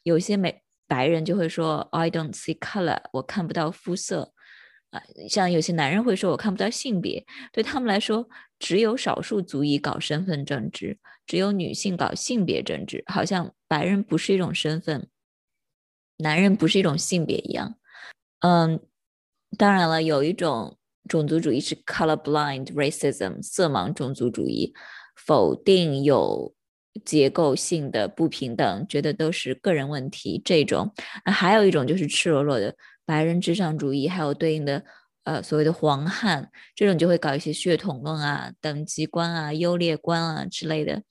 有些美白人就会说 I don't see color，我看不到肤色。啊，像有些男人会说我看不到性别。对他们来说，只有少数族裔搞身份政治。只有女性搞性别政治，好像白人不是一种身份，男人不是一种性别一样。嗯，当然了，有一种种族主义是 color blind racism 色盲种族主义，否定有结构性的不平等，觉得都是个人问题。这种，那还有一种就是赤裸裸的白人至上主义，还有对应的。呃，所谓的黄汉这种就会搞一些血统论啊、等级观啊、优劣观啊之类的。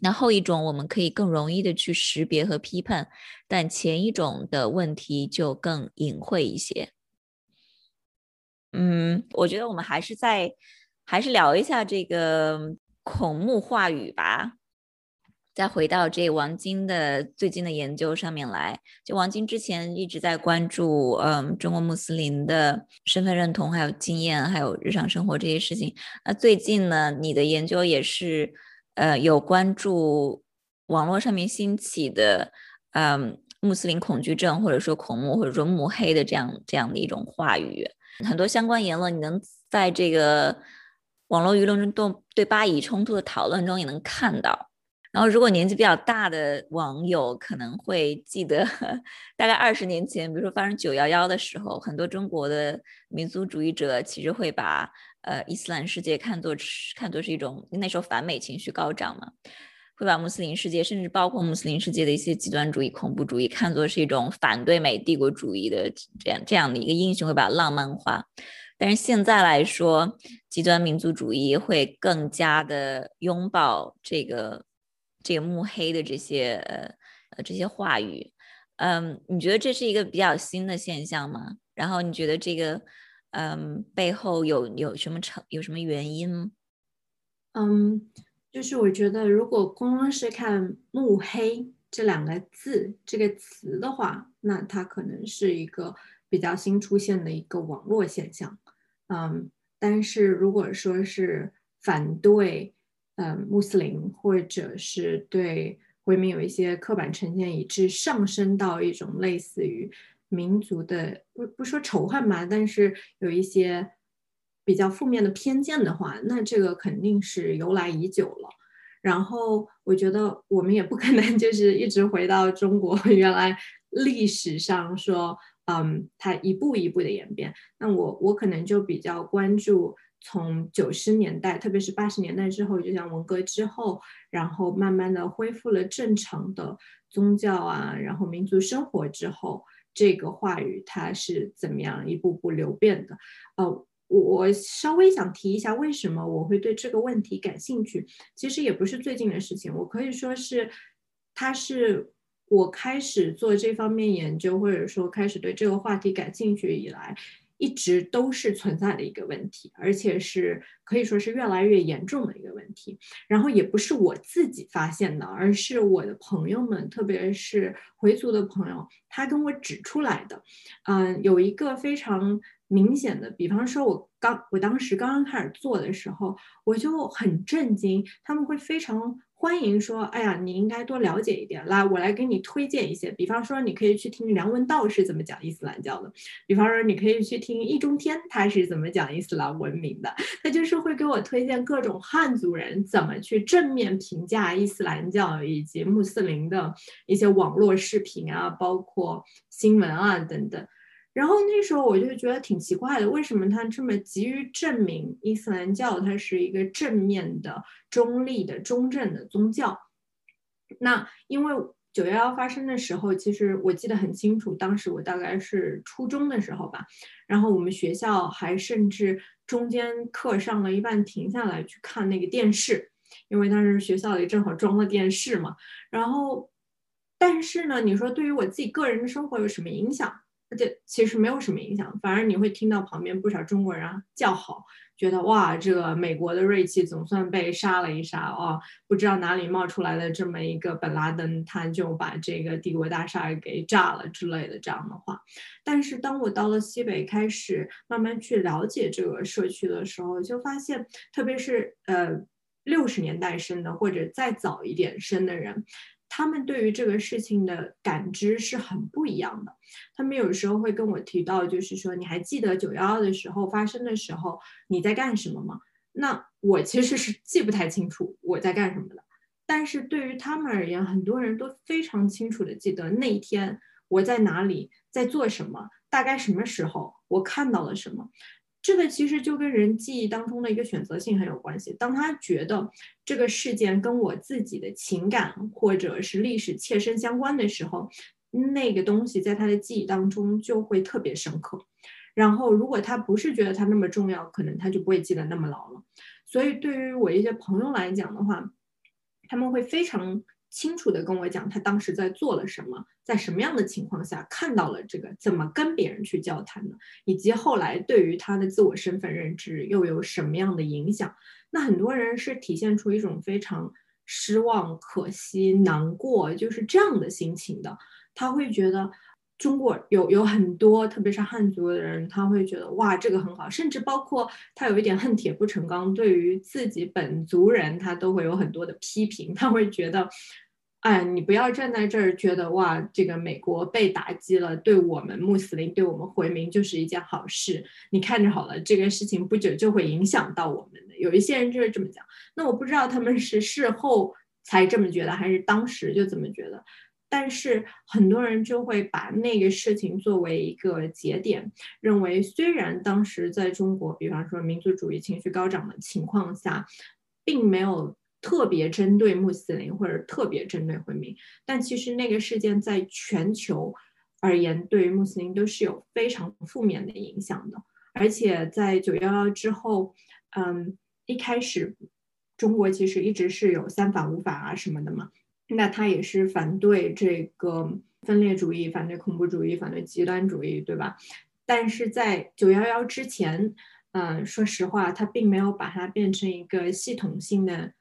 那后一种我们可以更容易的去识别和批判，但前一种的问题就更隐晦一些。嗯，我觉得我们还是在还是聊一下这个孔目话语吧。再回到这王晶的最近的研究上面来，就王晶之前一直在关注，嗯，中国穆斯林的身份认同、还有经验、还有日常生活这些事情。那最近呢，你的研究也是，呃，有关注网络上面兴起的，嗯，穆斯林恐惧症，或者说恐穆，或者说穆黑的这样这样的一种话语。很多相关言论，你能在这个网络舆论中对巴以冲突的讨论中也能看到。然后，如果年纪比较大的网友可能会记得，大概二十年前，比如说发生九幺幺的时候，很多中国的民族主义者其实会把呃伊斯兰世界看作是看作是一种那时候反美情绪高涨嘛，会把穆斯林世界，甚至包括穆斯林世界的一些极端主义、恐怖主义看作是一种反对美帝国主义的这样这样的一个英雄，会把它浪漫化。但是现在来说，极端民族主义会更加的拥抱这个。这个慕黑的这些呃呃这些话语，嗯，你觉得这是一个比较新的现象吗？然后你觉得这个嗯背后有有什么成有什么原因？嗯，就是我觉得如果光是看“慕黑”这两个字这个词的话，那它可能是一个比较新出现的一个网络现象。嗯，但是如果说是反对。嗯，穆斯林或者是对回民有一些刻板成见，以致上升到一种类似于民族的不不说仇恨吧，但是有一些比较负面的偏见的话，那这个肯定是由来已久了。然后我觉得我们也不可能 就是一直回到中国 原来历史上说，嗯，它一步一步的演变。那我我可能就比较关注。从九十年代，特别是八十年代之后，就像文革之后，然后慢慢的恢复了正常的宗教啊，然后民族生活之后，这个话语它是怎么样一步步流变的？呃，我稍微想提一下，为什么我会对这个问题感兴趣？其实也不是最近的事情，我可以说是，它是我开始做这方面研究，或者说开始对这个话题感兴趣以来。一直都是存在的一个问题，而且是可以说是越来越严重的一个问题。然后也不是我自己发现的，而是我的朋友们，特别是回族的朋友，他跟我指出来的。嗯，有一个非常明显的，比方说，我刚我当时刚刚开始做的时候，我就很震惊，他们会非常。欢迎说，哎呀，你应该多了解一点。来，我来给你推荐一些。比方说，你可以去听梁文道是怎么讲伊斯兰教的。比方说，你可以去听易中天他是怎么讲伊斯兰文明的。他就是会给我推荐各种汉族人怎么去正面评价伊斯兰教以及穆斯林的一些网络视频啊，包括新闻啊等等。然后那时候我就觉得挺奇怪的，为什么他这么急于证明伊斯兰教它是一个正面的、中立的、中正的宗教？那因为九幺幺发生的时候，其实我记得很清楚，当时我大概是初中的时候吧，然后我们学校还甚至中间课上了一半停下来去看那个电视，因为当时学校里正好装了电视嘛。然后，但是呢，你说对于我自己个人的生活有什么影响？这其实没有什么影响，反而你会听到旁边不少中国人叫好，觉得哇，这个美国的锐气总算被杀了一杀哦，不知道哪里冒出来的这么一个本拉登，他就把这个帝国大厦给炸了之类的这样的话。但是当我到了西北，开始慢慢去了解这个社区的时候，就发现，特别是呃六十年代生的或者再早一点生的人。他们对于这个事情的感知是很不一样的。他们有时候会跟我提到，就是说，你还记得九幺幺的时候发生的时候你在干什么吗？那我其实是记不太清楚我在干什么的。但是对于他们而言，很多人都非常清楚的记得那一天我在哪里，在做什么，大概什么时候我看到了什么。这个其实就跟人记忆当中的一个选择性很有关系。当他觉得这个事件跟我自己的情感或者是历史切身相关的时候，那个东西在他的记忆当中就会特别深刻。然后，如果他不是觉得它那么重要，可能他就不会记得那么牢了。所以，对于我一些朋友来讲的话，他们会非常。清楚的跟我讲，他当时在做了什么，在什么样的情况下看到了这个，怎么跟别人去交谈的，以及后来对于他的自我身份认知又有什么样的影响。那很多人是体现出一种非常失望、可惜、难过，就是这样的心情的。他会觉得。中国有有很多，特别是汉族的人，他会觉得哇，这个很好，甚至包括他有一点恨铁不成钢，对于自己本族人，他都会有很多的批评。他会觉得，哎，你不要站在这儿，觉得哇，这个美国被打击了，对我们穆斯林，对我们回民就是一件好事。你看着好了，这个事情不久就会影响到我们的。有一些人就是这么讲。那我不知道他们是事后才这么觉得，还是当时就这么觉得。但是很多人就会把那个事情作为一个节点，认为虽然当时在中国，比方说民族主义情绪高涨的情况下，并没有特别针对穆斯林或者特别针对回民，但其实那个事件在全球而言，对于穆斯林都是有非常负面的影响的。而且在九幺幺之后，嗯，一开始中国其实一直是有三反五反啊什么的嘛。那他也是反对这个分裂主义，反对恐怖主义，反对极端主义，对吧？但是在九幺幺之前，嗯，说实话，他并没有把它变成一个系统性的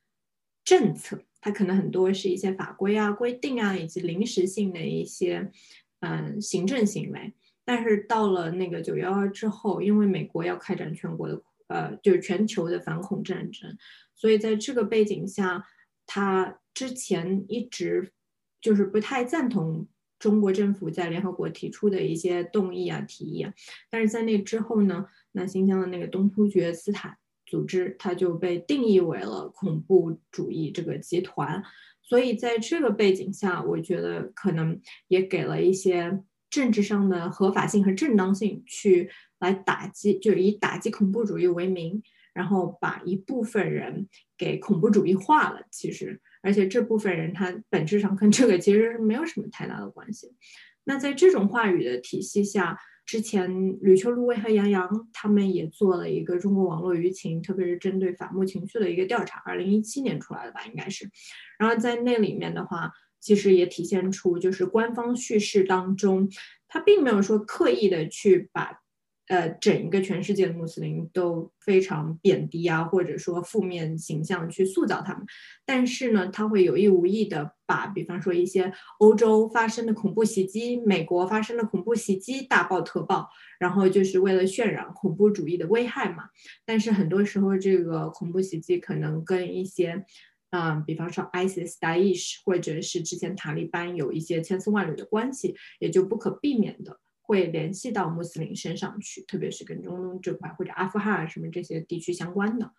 政策，它可能很多是一些法规啊、规定啊，以及临时性的一些嗯行政行为。但是到了那个九幺幺之后，因为美国要开展全国的呃，就是全球的反恐战争，所以在这个背景下。他之前一直就是不太赞同中国政府在联合国提出的一些动议啊、提议啊，但是在那之后呢，那新疆的那个东突厥斯坦组织，它就被定义为了恐怖主义这个集团，所以在这个背景下，我觉得可能也给了一些政治上的合法性和正当性，去来打击，就是以打击恐怖主义为名。然后把一部分人给恐怖主义化了，其实，而且这部分人他本质上跟这个其实是没有什么太大的关系。那在这种话语的体系下，之前吕秋露薇和杨洋他们也做了一个中国网络舆情，特别是针对反目情绪的一个调查，二零一七年出来的吧，应该是。然后在那里面的话，其实也体现出就是官方叙事当中，他并没有说刻意的去把。呃，整一个全世界的穆斯林都非常贬低啊，或者说负面形象去塑造他们，但是呢，他会有意无意的把，比方说一些欧洲发生的恐怖袭击、美国发生的恐怖袭击大爆特爆，然后就是为了渲染恐怖主义的危害嘛。但是很多时候，这个恐怖袭击可能跟一些，嗯，比方说 ISIS、Daesh 或者是之前塔利班有一些千丝万缕的关系，也就不可避免的。会联系到穆斯林身上去，特别是跟中东这块或者阿富汗什么这些地区相关的。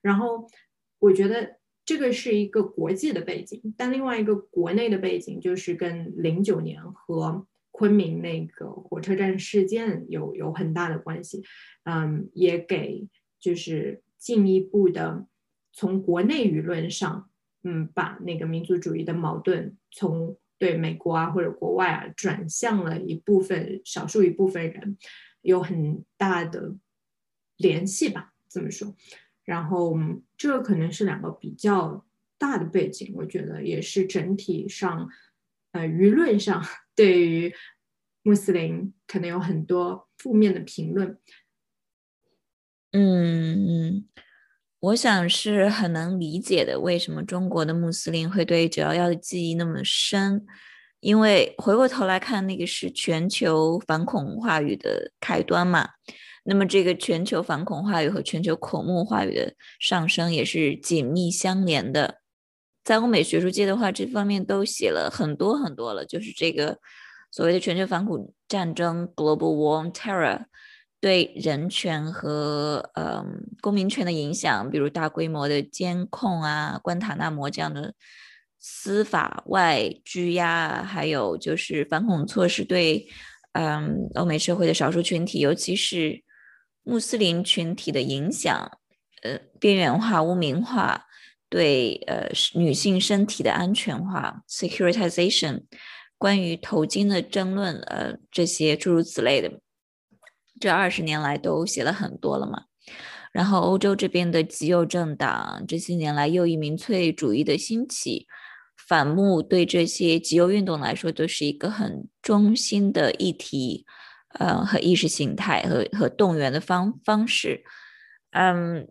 然后我觉得这个是一个国际的背景，但另外一个国内的背景就是跟零九年和昆明那个火车站事件有有很大的关系。嗯，也给就是进一步的从国内舆论上，嗯，把那个民族主义的矛盾从。对美国啊或者国外啊转向了一部分少数一部分人，有很大的联系吧，这么说。然后这可能是两个比较大的背景，我觉得也是整体上，呃，舆论上对于穆斯林可能有很多负面的评论。嗯。我想是很能理解的，为什么中国的穆斯林会对九幺幺的记忆那么深？因为回过头来看，那个是全球反恐话语的开端嘛。那么这个全球反恐话语和全球恐怖话语的上升也是紧密相连的。在欧美学术界的话，这方面都写了很多很多了，就是这个所谓的全球反恐战争 （Global War on Terror）。对人权和嗯公民权的影响，比如大规模的监控啊、关塔那摩这样的司法外拘押，还有就是反恐措施对嗯欧美社会的少数群体，尤其是穆斯林群体的影响，呃边缘化、污名化，对呃女性身体的安全化 （securitization），关于头巾的争论，呃这些诸如此类的。这二十年来都写了很多了嘛，然后欧洲这边的极右政党这些年来右翼民粹主义的兴起，反目对这些极右运动来说都是一个很中心的议题，呃和意识形态和和动员的方方式，嗯，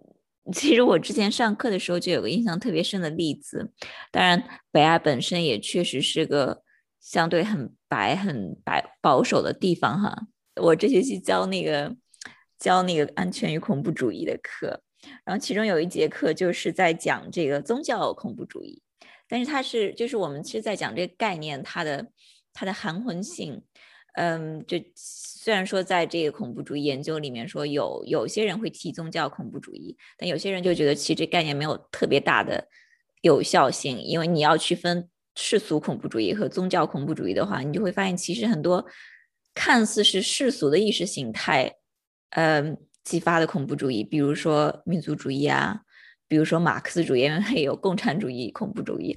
其实我之前上课的时候就有个印象特别深的例子，当然北爱本身也确实是个相对很白很白保守的地方哈。我这学期教那个教那个安全与恐怖主义的课，然后其中有一节课就是在讲这个宗教恐怖主义，但是它是就是我们其实在讲这个概念它的它的含混性，嗯，就虽然说在这个恐怖主义研究里面说有有些人会提宗教恐怖主义，但有些人就觉得其实这概念没有特别大的有效性，因为你要区分世俗恐怖主义和宗教恐怖主义的话，你就会发现其实很多。看似是世俗的意识形态，嗯，激发的恐怖主义，比如说民族主义啊，比如说马克思主义，还有共产主义恐怖主义，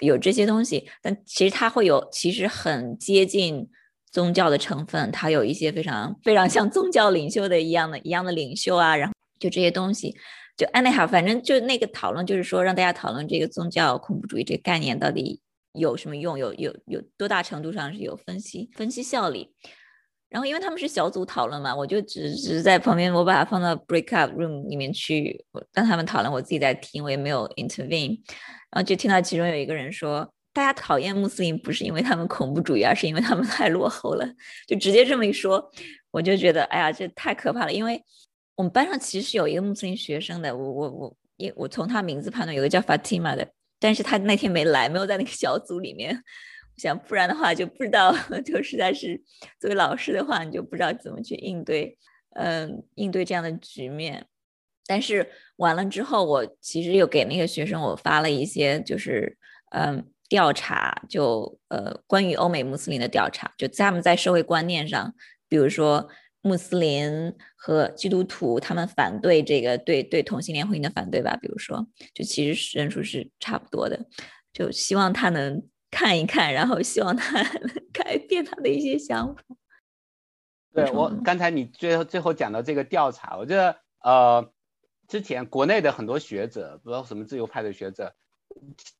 有这些东西。但其实它会有，其实很接近宗教的成分，它有一些非常非常像宗教领袖的一样的一样的领袖啊，然后就这些东西，就 anyhow，反正就那个讨论就是说，让大家讨论这个宗教恐怖主义这个概念到底。有什么用？有有有多大程度上是有分析分析效力？然后因为他们是小组讨论嘛，我就只只是在旁边，我把它放到 break up room 里面去，让他们讨论，我自己在听，我也没有 intervene。然后就听到其中有一个人说，大家讨厌穆斯林不是因为他们恐怖主义，而是因为他们太落后了，就直接这么一说，我就觉得哎呀，这太可怕了。因为我们班上其实有一个穆斯林学生的，我我我，因我从他名字判断，有个叫 Fatima 的。但是他那天没来，没有在那个小组里面。我想，不然的话就不知道，就实在是作为老师的话，你就不知道怎么去应对，嗯，应对这样的局面。但是完了之后，我其实又给那个学生我发了一些，就是嗯，调查，就呃，关于欧美穆斯林的调查，就他们在社会观念上，比如说。穆斯林和基督徒他们反对这个对对同性恋婚姻的反对吧，比如说，就其实人数是差不多的，就希望他能看一看，然后希望他能 改变他的一些想法。对我刚才你最后最后讲到这个调查，我觉得呃，之前国内的很多学者，不知道什么自由派的学者，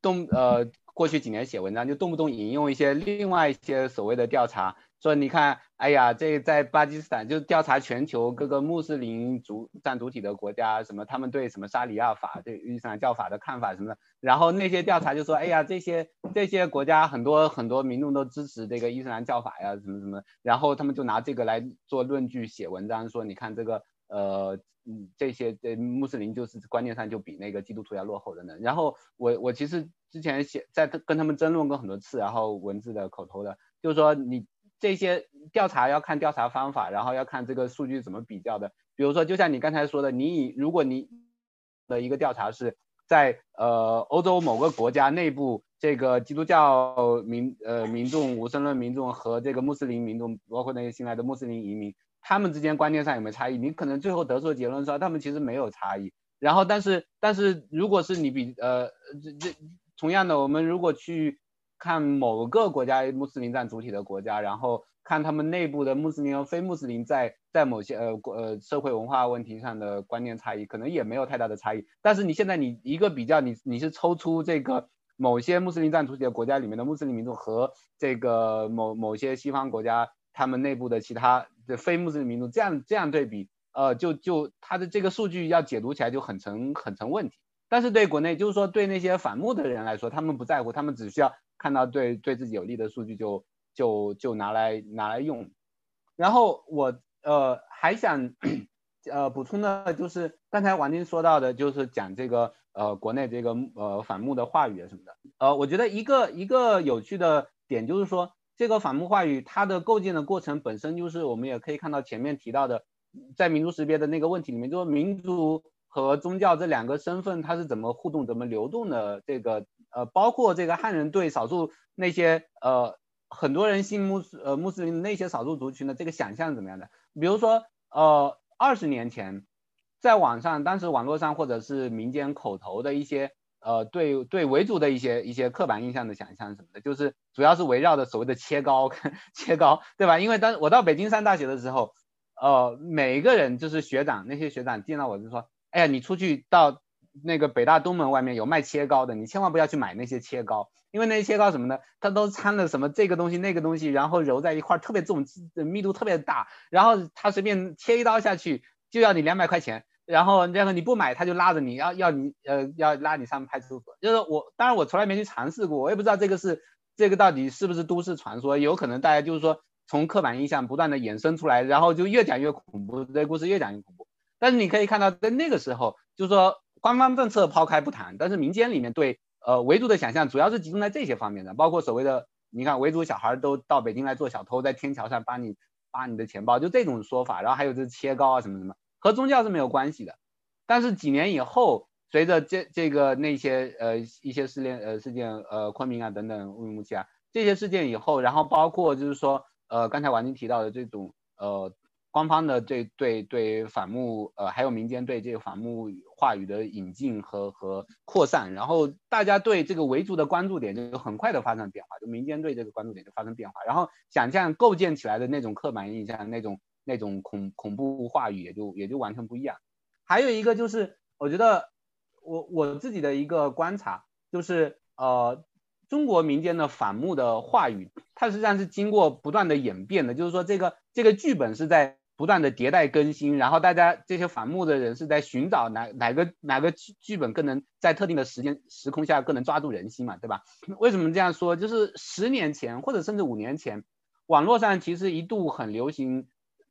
动呃过去几年写文章就动不动引用一些另外一些所谓的调查。说你看，哎呀，这在巴基斯坦就调查全球各个穆斯林主占主体的国家，什么他们对什么沙里亚法、对伊斯兰教法的看法什么的。然后那些调查就说，哎呀，这些这些国家很多很多民众都支持这个伊斯兰教法呀，什么什么。然后他们就拿这个来做论据写文章，说你看这个呃这些这穆斯林就是观念上就比那个基督徒要落后的呢。然后我我其实之前写在跟他们争论过很多次，然后文字的口头的，就是说你。这些调查要看调查方法，然后要看这个数据怎么比较的。比如说，就像你刚才说的，你以如果你的一个调查是在呃欧洲某个国家内部，这个基督教民呃民众、无神论民众和这个穆斯林民众，包括那些新来的穆斯林移民，他们之间观念上有没有差异？你可能最后得出的结论说他们其实没有差异。然后，但是但是如果是你比呃这这同样的，我们如果去。看某个国家穆斯林占主体的国家，然后看他们内部的穆斯林和非穆斯林在在某些呃呃社会文化问题上的观念差异，可能也没有太大的差异。但是你现在你一个比较，你你是抽出这个某些穆斯林占主体的国家里面的穆斯林民众和这个某某些西方国家他们内部的其他的非穆斯林民众这样这样对比，呃，就就他的这个数据要解读起来就很成很成问题。但是对国内就是说对那些反穆的人来说，他们不在乎，他们只需要。看到对对自己有利的数据就就就拿来拿来用，然后我呃还想呃补充的就是刚才王晶说到的，就是讲这个呃国内这个呃反目的话语啊什么的，呃我觉得一个一个有趣的点就是说这个反目话语它的构建的过程本身就是我们也可以看到前面提到的，在民族识别的那个问题里面，就是民族和宗教这两个身份它是怎么互动怎么流动的这个。呃，包括这个汉人对少数那些呃很多人信穆斯呃穆斯林那些少数族群的这个想象怎么样的？比如说呃二十年前，在网上当时网络上或者是民间口头的一些呃对对维族的一些一些刻板印象的想象什么的，就是主要是围绕着所谓的切糕 切糕，对吧？因为当我到北京上大学的时候，呃每一个人就是学长那些学长见到我就说，哎呀你出去到。那个北大东门外面有卖切糕的，你千万不要去买那些切糕，因为那些切糕什么的，它都掺了什么这个东西那个东西，然后揉在一块儿，特别重，密度特别大，然后他随便切一刀下去就要你两百块钱，然后然后你不买他就拉着你要要你呃要拉你上派出所，就是我当然我从来没去尝试过，我也不知道这个是这个到底是不是都市传说，有可能大家就是说从刻板印象不断的衍生出来，然后就越讲越恐怖，这故事越讲越恐怖，但是你可以看到在那个时候就是说。官方政策抛开不谈，但是民间里面对呃维族的想象主要是集中在这些方面的，包括所谓的你看维族小孩都到北京来做小偷，在天桥上扒你扒你的钱包，就这种说法，然后还有就是切糕啊什么什么，和宗教是没有关系的。但是几年以后，随着这这个那些呃一些事件呃事件呃昆明啊等等乌鲁木齐啊这些事件以后，然后包括就是说呃刚才王晶提到的这种呃。官方的对对对反目呃还有民间对这个反目话语的引进和和扩散，然后大家对这个维族的关注点就很快的发生变化，就民间对这个关注点就发生变化，然后想象构建起来的那种刻板印象那种那种恐恐怖话语也就也就完全不一样。还有一个就是我觉得我我自己的一个观察就是呃中国民间的反目的话语，它实际上是经过不断的演变的，就是说这个这个剧本是在。不断的迭代更新，然后大家这些反目的人是在寻找哪哪个哪个剧剧本更能在特定的时间时空下更能抓住人心嘛，对吧？为什么这样说？就是十年前或者甚至五年前，网络上其实一度很流行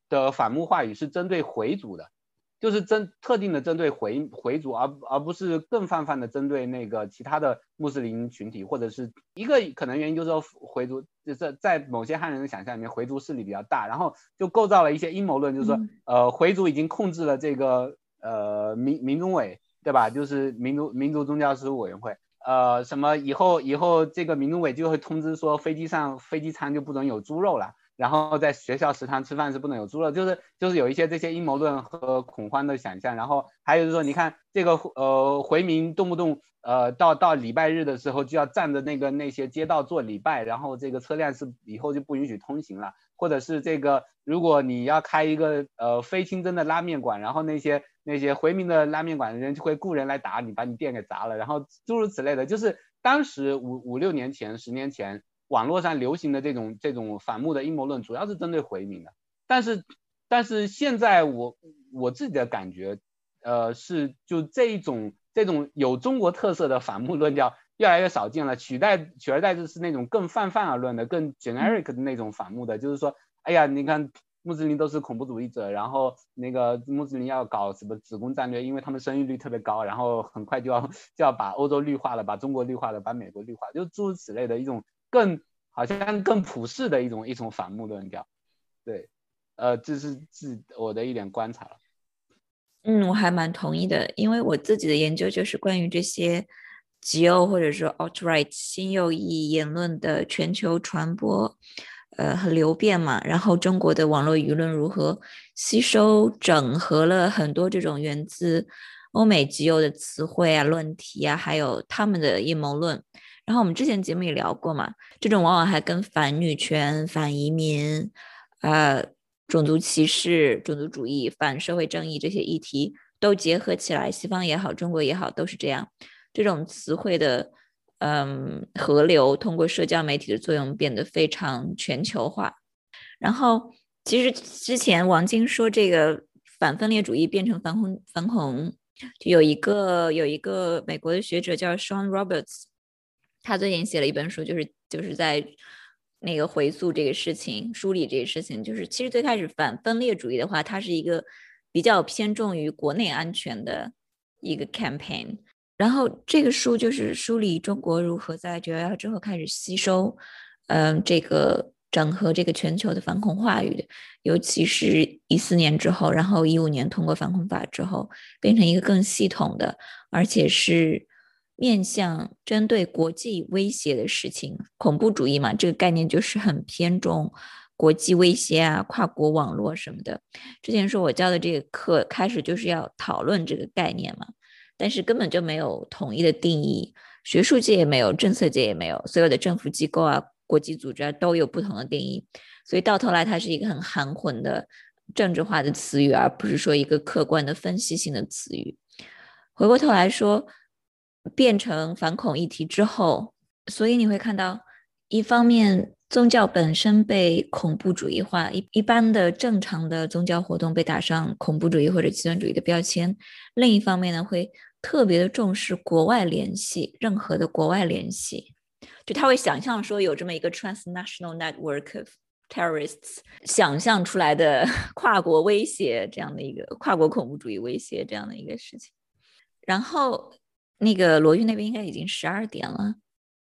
的反目话语是针对回族的。就是针特定的针对回回族，而而不是更泛泛的针对那个其他的穆斯林群体，或者是一个可能原因就是说回族就是在某些汉人的想象里面，回族势力比较大，然后就构造了一些阴谋论，就是说呃回族已经控制了这个呃民民宗委，对吧？就是民族民族宗教事务委员会，呃什么以后以后这个民宗委就会通知说飞机上飞机餐就不准有猪肉了。然后在学校食堂吃饭是不能有猪肉，就是就是有一些这些阴谋论和恐慌的想象。然后还有就是说，你看这个呃回民动不动呃到到礼拜日的时候就要站着那个那些街道做礼拜，然后这个车辆是以后就不允许通行了，或者是这个如果你要开一个呃非清真的拉面馆，然后那些那些回民的拉面馆的人就会雇人来打你，把你店给砸了，然后诸如此类的，就是当时五五六年前十年前。网络上流行的这种这种反目的阴谋论，主要是针对回民的。但是，但是现在我我自己的感觉，呃，是就这一种这种有中国特色的反目论调越来越少见了，取代取而代之是那种更泛泛而论的、更 generic 的那种反目的，就是说，哎呀，你看穆斯林都是恐怖主义者，然后那个穆斯林要搞什么子宫战略，因为他们生育率特别高，然后很快就要就要把欧洲绿化了，把中国绿化了，把美国绿化，就诸如此类的一种。更好像更普世的一种一种反目论调，对，呃，这是自我的一点观察了。嗯，我还蛮同意的，因为我自己的研究就是关于这些极右或者说 alt-right 新右翼言论的全球传播，呃，和流变嘛。然后中国的网络舆论如何吸收整合了很多这种源自欧美极右的词汇啊、论题啊，还有他们的阴谋论。然后我们之前节目也聊过嘛，这种往往还跟反女权、反移民、呃种族歧视、种族主义、反社会正义这些议题都结合起来，西方也好，中国也好，都是这样。这种词汇的嗯河流，通过社交媒体的作用，变得非常全球化。然后其实之前王晶说这个反分裂主义变成反恐反恐，有一个有一个美国的学者叫 Sean Roberts。他最近写了一本书，就是就是在那个回溯这个事情，梳理这个事情。就是其实最开始反分裂主义的话，它是一个比较偏重于国内安全的一个 campaign。然后这个书就是梳理中国如何在九幺幺之后开始吸收，嗯，这个整合这个全球的反恐话语的，尤其是一四年之后，然后一五年通过反恐法之后，变成一个更系统的，而且是。面向针对国际威胁的事情，恐怖主义嘛，这个概念就是很偏重国际威胁啊，跨国网络什么的。之前说我教的这个课开始就是要讨论这个概念嘛，但是根本就没有统一的定义，学术界也没有，政策界也没有，所有的政府机构啊、国际组织啊都有不同的定义，所以到头来它是一个很含混的政治化的词语，而不是说一个客观的分析性的词语。回过头来说。变成反恐议题之后，所以你会看到，一方面宗教本身被恐怖主义化，一一般的正常的宗教活动被打上恐怖主义或者极端主义的标签；另一方面呢，会特别的重视国外联系，任何的国外联系，就他会想象说有这么一个 transnational network of terrorists，想象出来的 跨国威胁这样的一个跨国恐怖主义威胁这样的一个事情，然后。那个罗玉那边应该已经十二点了，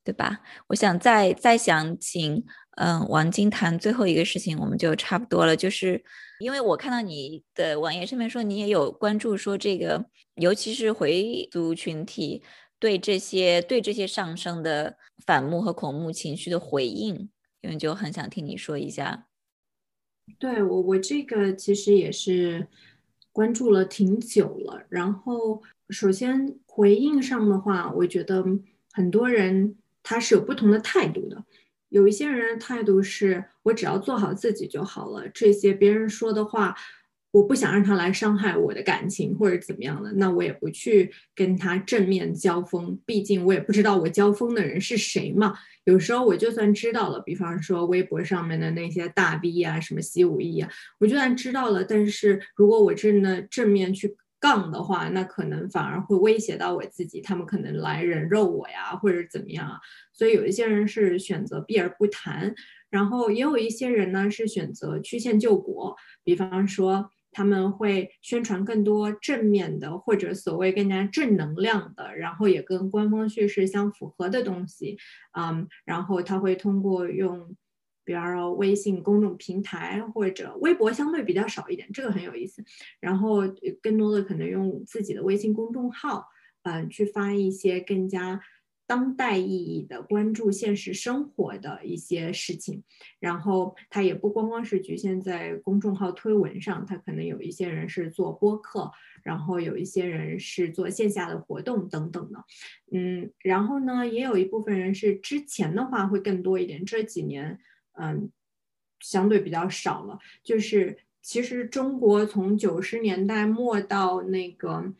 对吧？我想再再想请嗯王晶谈最后一个事情，我们就差不多了。就是因为我看到你的网页上面说你也有关注，说这个尤其是回族群体对这些对这些上升的反目和恐目情绪的回应，因为就很想听你说一下。对我我这个其实也是关注了挺久了，然后。首先，回应上的话，我觉得很多人他是有不同的态度的。有一些人的态度是我只要做好自己就好了，这些别人说的话，我不想让他来伤害我的感情或者怎么样的，那我也不去跟他正面交锋。毕竟我也不知道我交锋的人是谁嘛。有时候我就算知道了，比方说微博上面的那些大 V 啊，什么习武艺啊，我就算知道了，但是如果我真的正面去。杠的话，那可能反而会威胁到我自己，他们可能来人肉我呀，或者怎么样啊？所以有一些人是选择避而不谈，然后也有一些人呢是选择曲线救国，比方说他们会宣传更多正面的或者所谓更加正能量的，然后也跟官方叙事相符合的东西，嗯，然后他会通过用。比方说微信公众平台或者微博相对比较少一点，这个很有意思。然后更多的可能用自己的微信公众号，嗯，去发一些更加当代意义的关注现实生活的一些事情，然后他也不光光是局限在公众号推文上，他可能有一些人是做播客，然后有一些人是做线下的活动等等的，嗯，然后呢，也有一部分人是之前的话会更多一点，这几年嗯相对比较少了，就是其实中国从九十年代末到那个。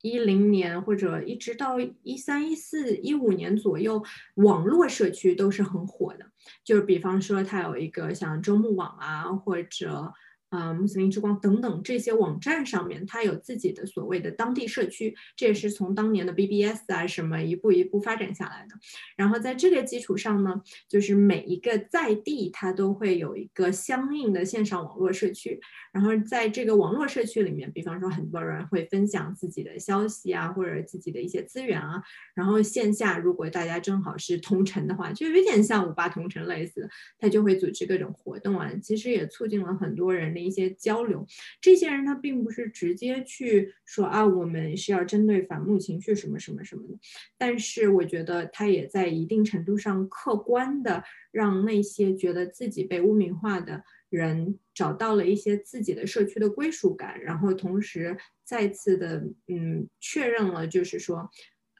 一零年或者一直到一三一四一五年左右，网络社区都是很火的。就是比方说，它有一个像周牧网啊，或者。啊，穆斯林之光等等这些网站上面，它有自己的所谓的当地社区，这也是从当年的 BBS 啊什么一步一步发展下来的。然后在这个基础上呢，就是每一个在地它都会有一个相应的线上网络社区。然后在这个网络社区里面，比方说很多人会分享自己的消息啊，或者自己的一些资源啊。然后线下如果大家正好是同城的话，就有点像五八同城类似的，他就会组织各种活动啊。其实也促进了很多人。一些交流，这些人他并不是直接去说啊，我们是要针对反目情绪什么什么什么的，但是我觉得他也在一定程度上客观的让那些觉得自己被污名化的人找到了一些自己的社区的归属感，然后同时再次的嗯确认了，就是说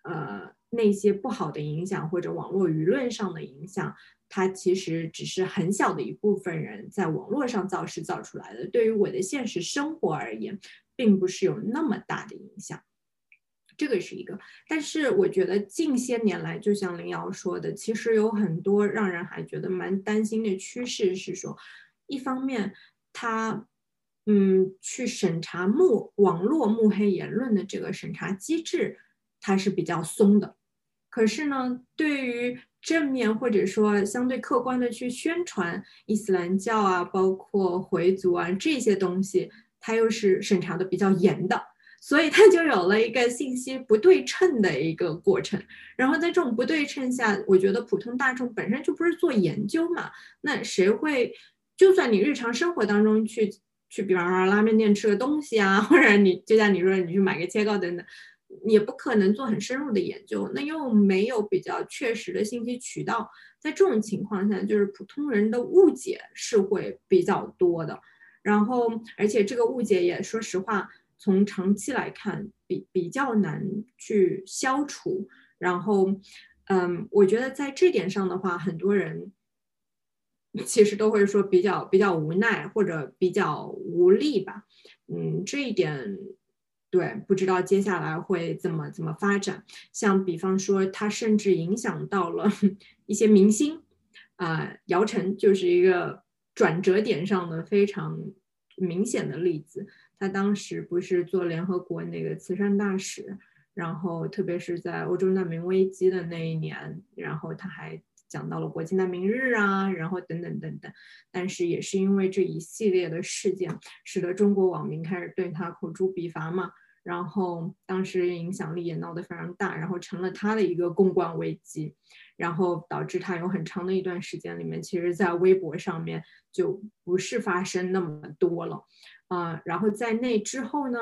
呃那些不好的影响或者网络舆论上的影响。它其实只是很小的一部分人在网络上造势造出来的，对于我的现实生活而言，并不是有那么大的影响。这个是一个，但是我觉得近些年来，就像林瑶说的，其实有很多让人还觉得蛮担心的趋势是说，一方面，他嗯去审查幕网络幕黑言论的这个审查机制，它是比较松的，可是呢，对于正面或者说相对客观的去宣传伊斯兰教啊，包括回族啊这些东西，它又是审查的比较严的，所以它就有了一个信息不对称的一个过程。然后在这种不对称下，我觉得普通大众本身就不是做研究嘛，那谁会？就算你日常生活当中去去，比方说拉面店吃个东西啊，或者你就像你说你去买个切糕等等。也不可能做很深入的研究，那又没有比较确实的信息渠道，在这种情况下，就是普通人的误解是会比较多的。然后，而且这个误解也说实话，从长期来看，比比较难去消除。然后，嗯，我觉得在这点上的话，很多人其实都会说比较比较无奈或者比较无力吧。嗯，这一点。对，不知道接下来会怎么怎么发展。像比方说，它甚至影响到了 一些明星，啊，姚晨就是一个转折点上的非常明显的例子。他当时不是做联合国那个慈善大使，然后特别是在欧洲难民危机的那一年，然后他还讲到了国际难民日啊，然后等等等等。但是也是因为这一系列的事件，使得中国网民开始对他口诛笔伐嘛。然后当时影响力也闹得非常大，然后成了他的一个公关危机，然后导致他有很长的一段时间里面，其实在微博上面就不是发生那么多了，啊，然后在那之后呢，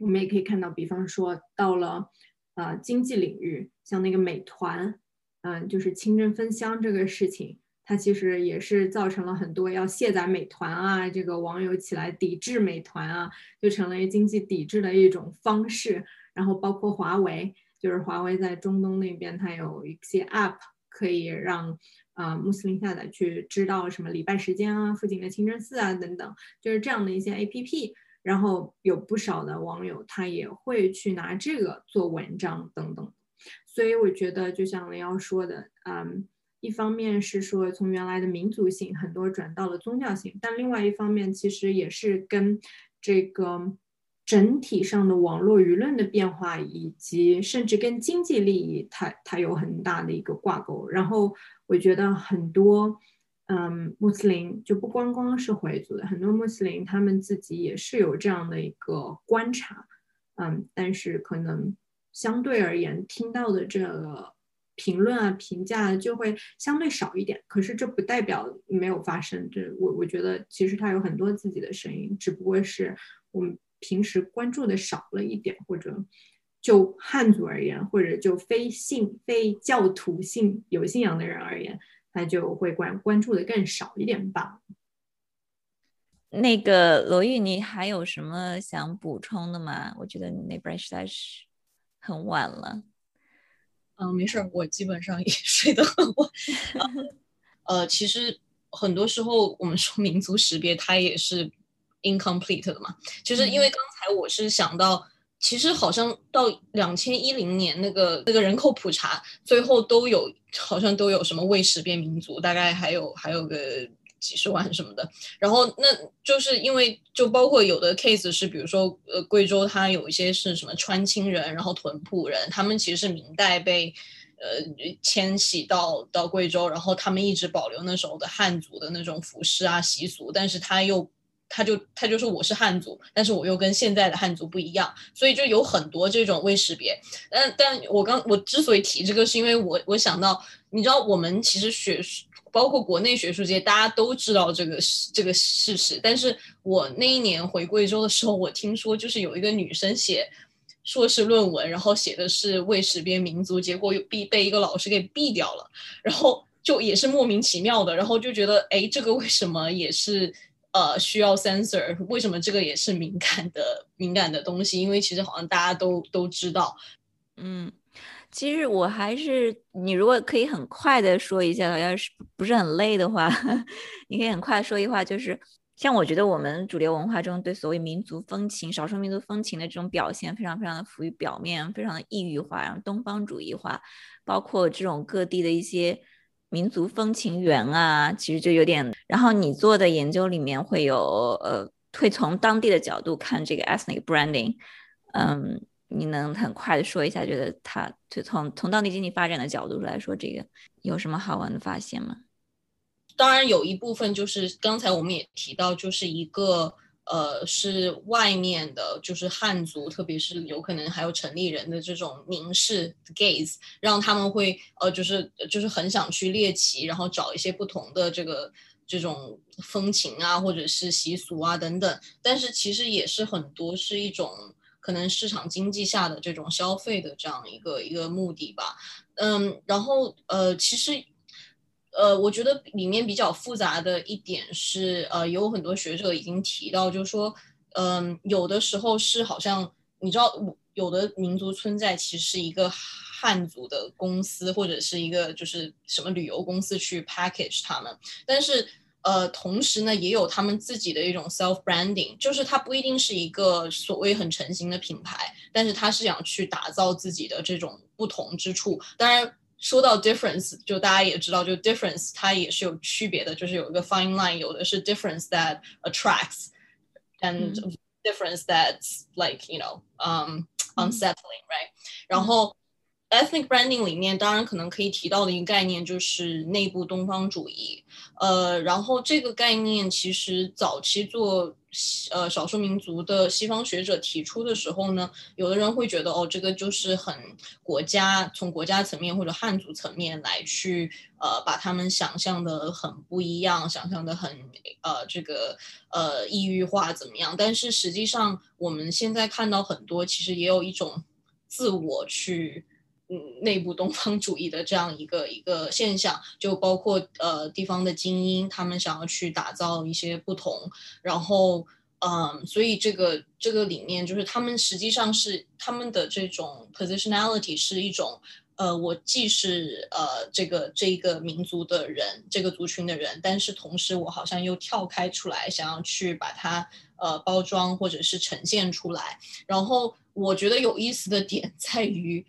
我们也可以看到，比方说到了呃经济领域，像那个美团，嗯，就是清真分香这个事情。它其实也是造成了很多要卸载美团啊，这个网友起来抵制美团啊，就成了经济抵制的一种方式。然后包括华为，就是华为在中东那边，它有一些 App 可以让啊穆斯林下载去知道什么礼拜时间啊、附近的清真寺啊等等，就是这样的一些 APP。然后有不少的网友他也会去拿这个做文章等等。所以我觉得，就像雷瑶说的，嗯。一方面是说从原来的民族性很多转到了宗教性，但另外一方面其实也是跟这个整体上的网络舆论的变化，以及甚至跟经济利益，它它有很大的一个挂钩。然后我觉得很多嗯穆斯林就不光光是回族的，很多穆斯林他们自己也是有这样的一个观察，嗯，但是可能相对而言听到的这个。评论啊，评价就会相对少一点，可是这不代表没有发生。这我我觉得其实他有很多自己的声音，只不过是我们平时关注的少了一点，或者就汉族而言，或者就非信非教徒信有信仰的人而言，他就会关关注的更少一点吧。那个罗玉，你还有什么想补充的吗？我觉得你那边实在是很晚了。嗯，没事儿，我基本上也 睡得很晚。呃，其实很多时候我们说民族识别，它也是 incomplete 的嘛。就是因为刚才我是想到，其实好像到两千一零年那个那个人口普查，最后都有好像都有什么未识别民族，大概还有还有个。几十万什么的，然后那就是因为就包括有的 case 是，比如说呃贵州它有一些是什么川青人，然后屯埔人，他们其实是明代被呃迁徙到到贵州，然后他们一直保留那时候的汉族的那种服饰啊习俗，但是他又他就他就说我是汉族，但是我又跟现在的汉族不一样，所以就有很多这种未识别。但但我刚我之所以提这个，是因为我我想到，你知道我们其实学。包括国内学术界，大家都知道这个这个事实。但是我那一年回贵州的时候，我听说就是有一个女生写硕士论文，然后写的是未识别民族，结果又被被一个老师给毙掉了。然后就也是莫名其妙的，然后就觉得，哎，这个为什么也是呃需要 censor？为什么这个也是敏感的敏感的东西？因为其实好像大家都都知道，嗯。其实我还是，你如果可以很快的说一下，要是不是很累的话，你可以很快说一话，就是像我觉得我们主流文化中对所谓民族风情、少数民族风情的这种表现，非常非常的浮于表面，非常的异域化，然后东方主义化，包括这种各地的一些民族风情园啊，其实就有点。然后你做的研究里面会有，呃，会从当地的角度看这个 ethnic branding，嗯。你能很快的说一下，觉得他就从从当地经济发展的角度来说，这个有什么好玩的发现吗？当然有一部分就是刚才我们也提到，就是一个呃是外面的，就是汉族，特别是有可能还有城里人的这种凝视 gaze，让他们会呃就是就是很想去猎奇，然后找一些不同的这个这种风情啊，或者是习俗啊等等。但是其实也是很多是一种。可能市场经济下的这种消费的这样一个一个目的吧，嗯，然后呃，其实呃，我觉得里面比较复杂的一点是，呃，有很多学者已经提到，就是说，嗯，有的时候是好像你知道，有的民族村寨其实是一个汉族的公司或者是一个就是什么旅游公司去 package 他们，但是。呃，同时呢，也有他们自己的一种 self branding，就是它不一定是一个所谓很成型的品牌，但是它是想去打造自己的这种不同之处。当然，说到 difference，就大家也知道，就 difference 它也是有区别的，就是有一个 fine line，有的是 difference that attracts，and difference that's like you know um unsettling，right？然后。Ethnic branding 里面当然可能可以提到的一个概念就是内部东方主义，呃，然后这个概念其实早期做呃少数民族的西方学者提出的时候呢，有的人会觉得哦，这个就是很国家从国家层面或者汉族层面来去呃把他们想象的很不一样，想象的很呃这个呃异域化怎么样？但是实际上我们现在看到很多其实也有一种自我去。嗯，内部东方主义的这样一个一个现象，就包括呃地方的精英，他们想要去打造一些不同，然后嗯，所以这个这个里面就是他们实际上是他们的这种 positionality 是一种呃，我既是呃这个这个民族的人，这个族群的人，但是同时我好像又跳开出来，想要去把它呃包装或者是呈现出来。然后我觉得有意思的点在于。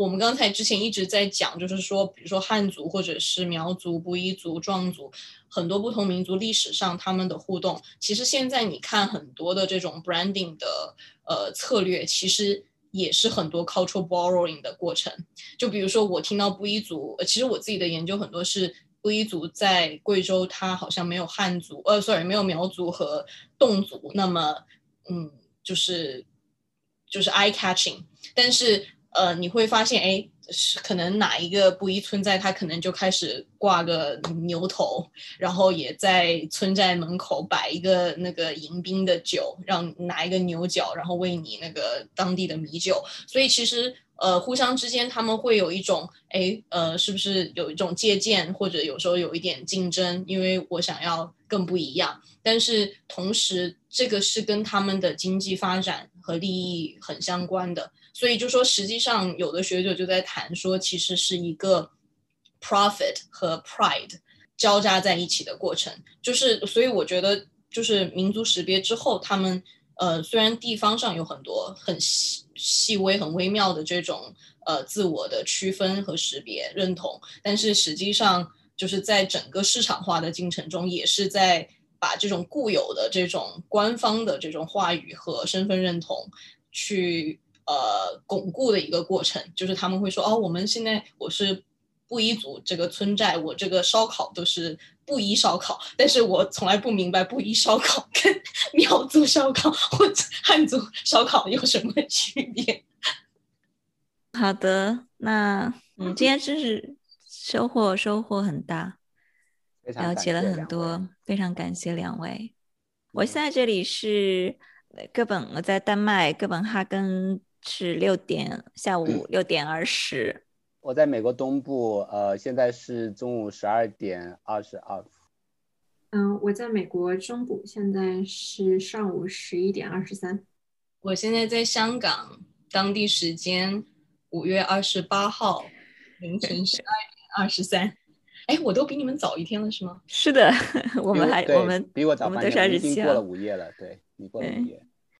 我们刚才之前一直在讲，就是说，比如说汉族或者是苗族、布依族、壮族，很多不同民族历史上他们的互动，其实现在你看很多的这种 branding 的呃策略，其实也是很多 cultural borrowing 的过程。就比如说我听到布依族，其实我自己的研究很多是布依族在贵州，它好像没有汉族，呃，sorry，没有苗族和侗族，那么嗯，就是就是 eye catching，但是。呃，你会发现，哎，是可能哪一个布衣村寨，他可能就开始挂个牛头，然后也在村寨门口摆一个那个迎宾的酒，让拿一个牛角，然后喂你那个当地的米酒。所以其实，呃，互相之间他们会有一种，哎，呃，是不是有一种借鉴，或者有时候有一点竞争，因为我想要更不一样。但是同时，这个是跟他们的经济发展和利益很相关的。所以就说，实际上有的学者就在谈说，其实是一个 profit 和 pride 交加在一起的过程。就是，所以我觉得，就是民族识别之后，他们呃，虽然地方上有很多很细细微、很微妙的这种呃自我的区分和识别认同，但是实际上就是在整个市场化的进程中，也是在把这种固有的这种官方的这种话语和身份认同去。呃，巩固的一个过程，就是他们会说，哦，我们现在我是布依族这个村寨，我这个烧烤都是布依烧烤，但是我从来不明白布依烧烤跟 苗族烧烤或者汉族烧烤有什么区别。好的，那 嗯，今天真是收获收获很大，了解了很多，非常感谢两位。我现在这里是哥本，我在丹麦哥本哈根。是六点，下午六点二十。我在美国东部，呃，现在是中午十二点二十二。嗯，我在美国中部，现在是上午十一点二十三。我现在在香港，当地时间五月二十八号凌晨十二点二十三。哎，我都比你们早一天了，是吗？是的，我们还我们比我早半天，已经过了午夜了。对你过了午夜。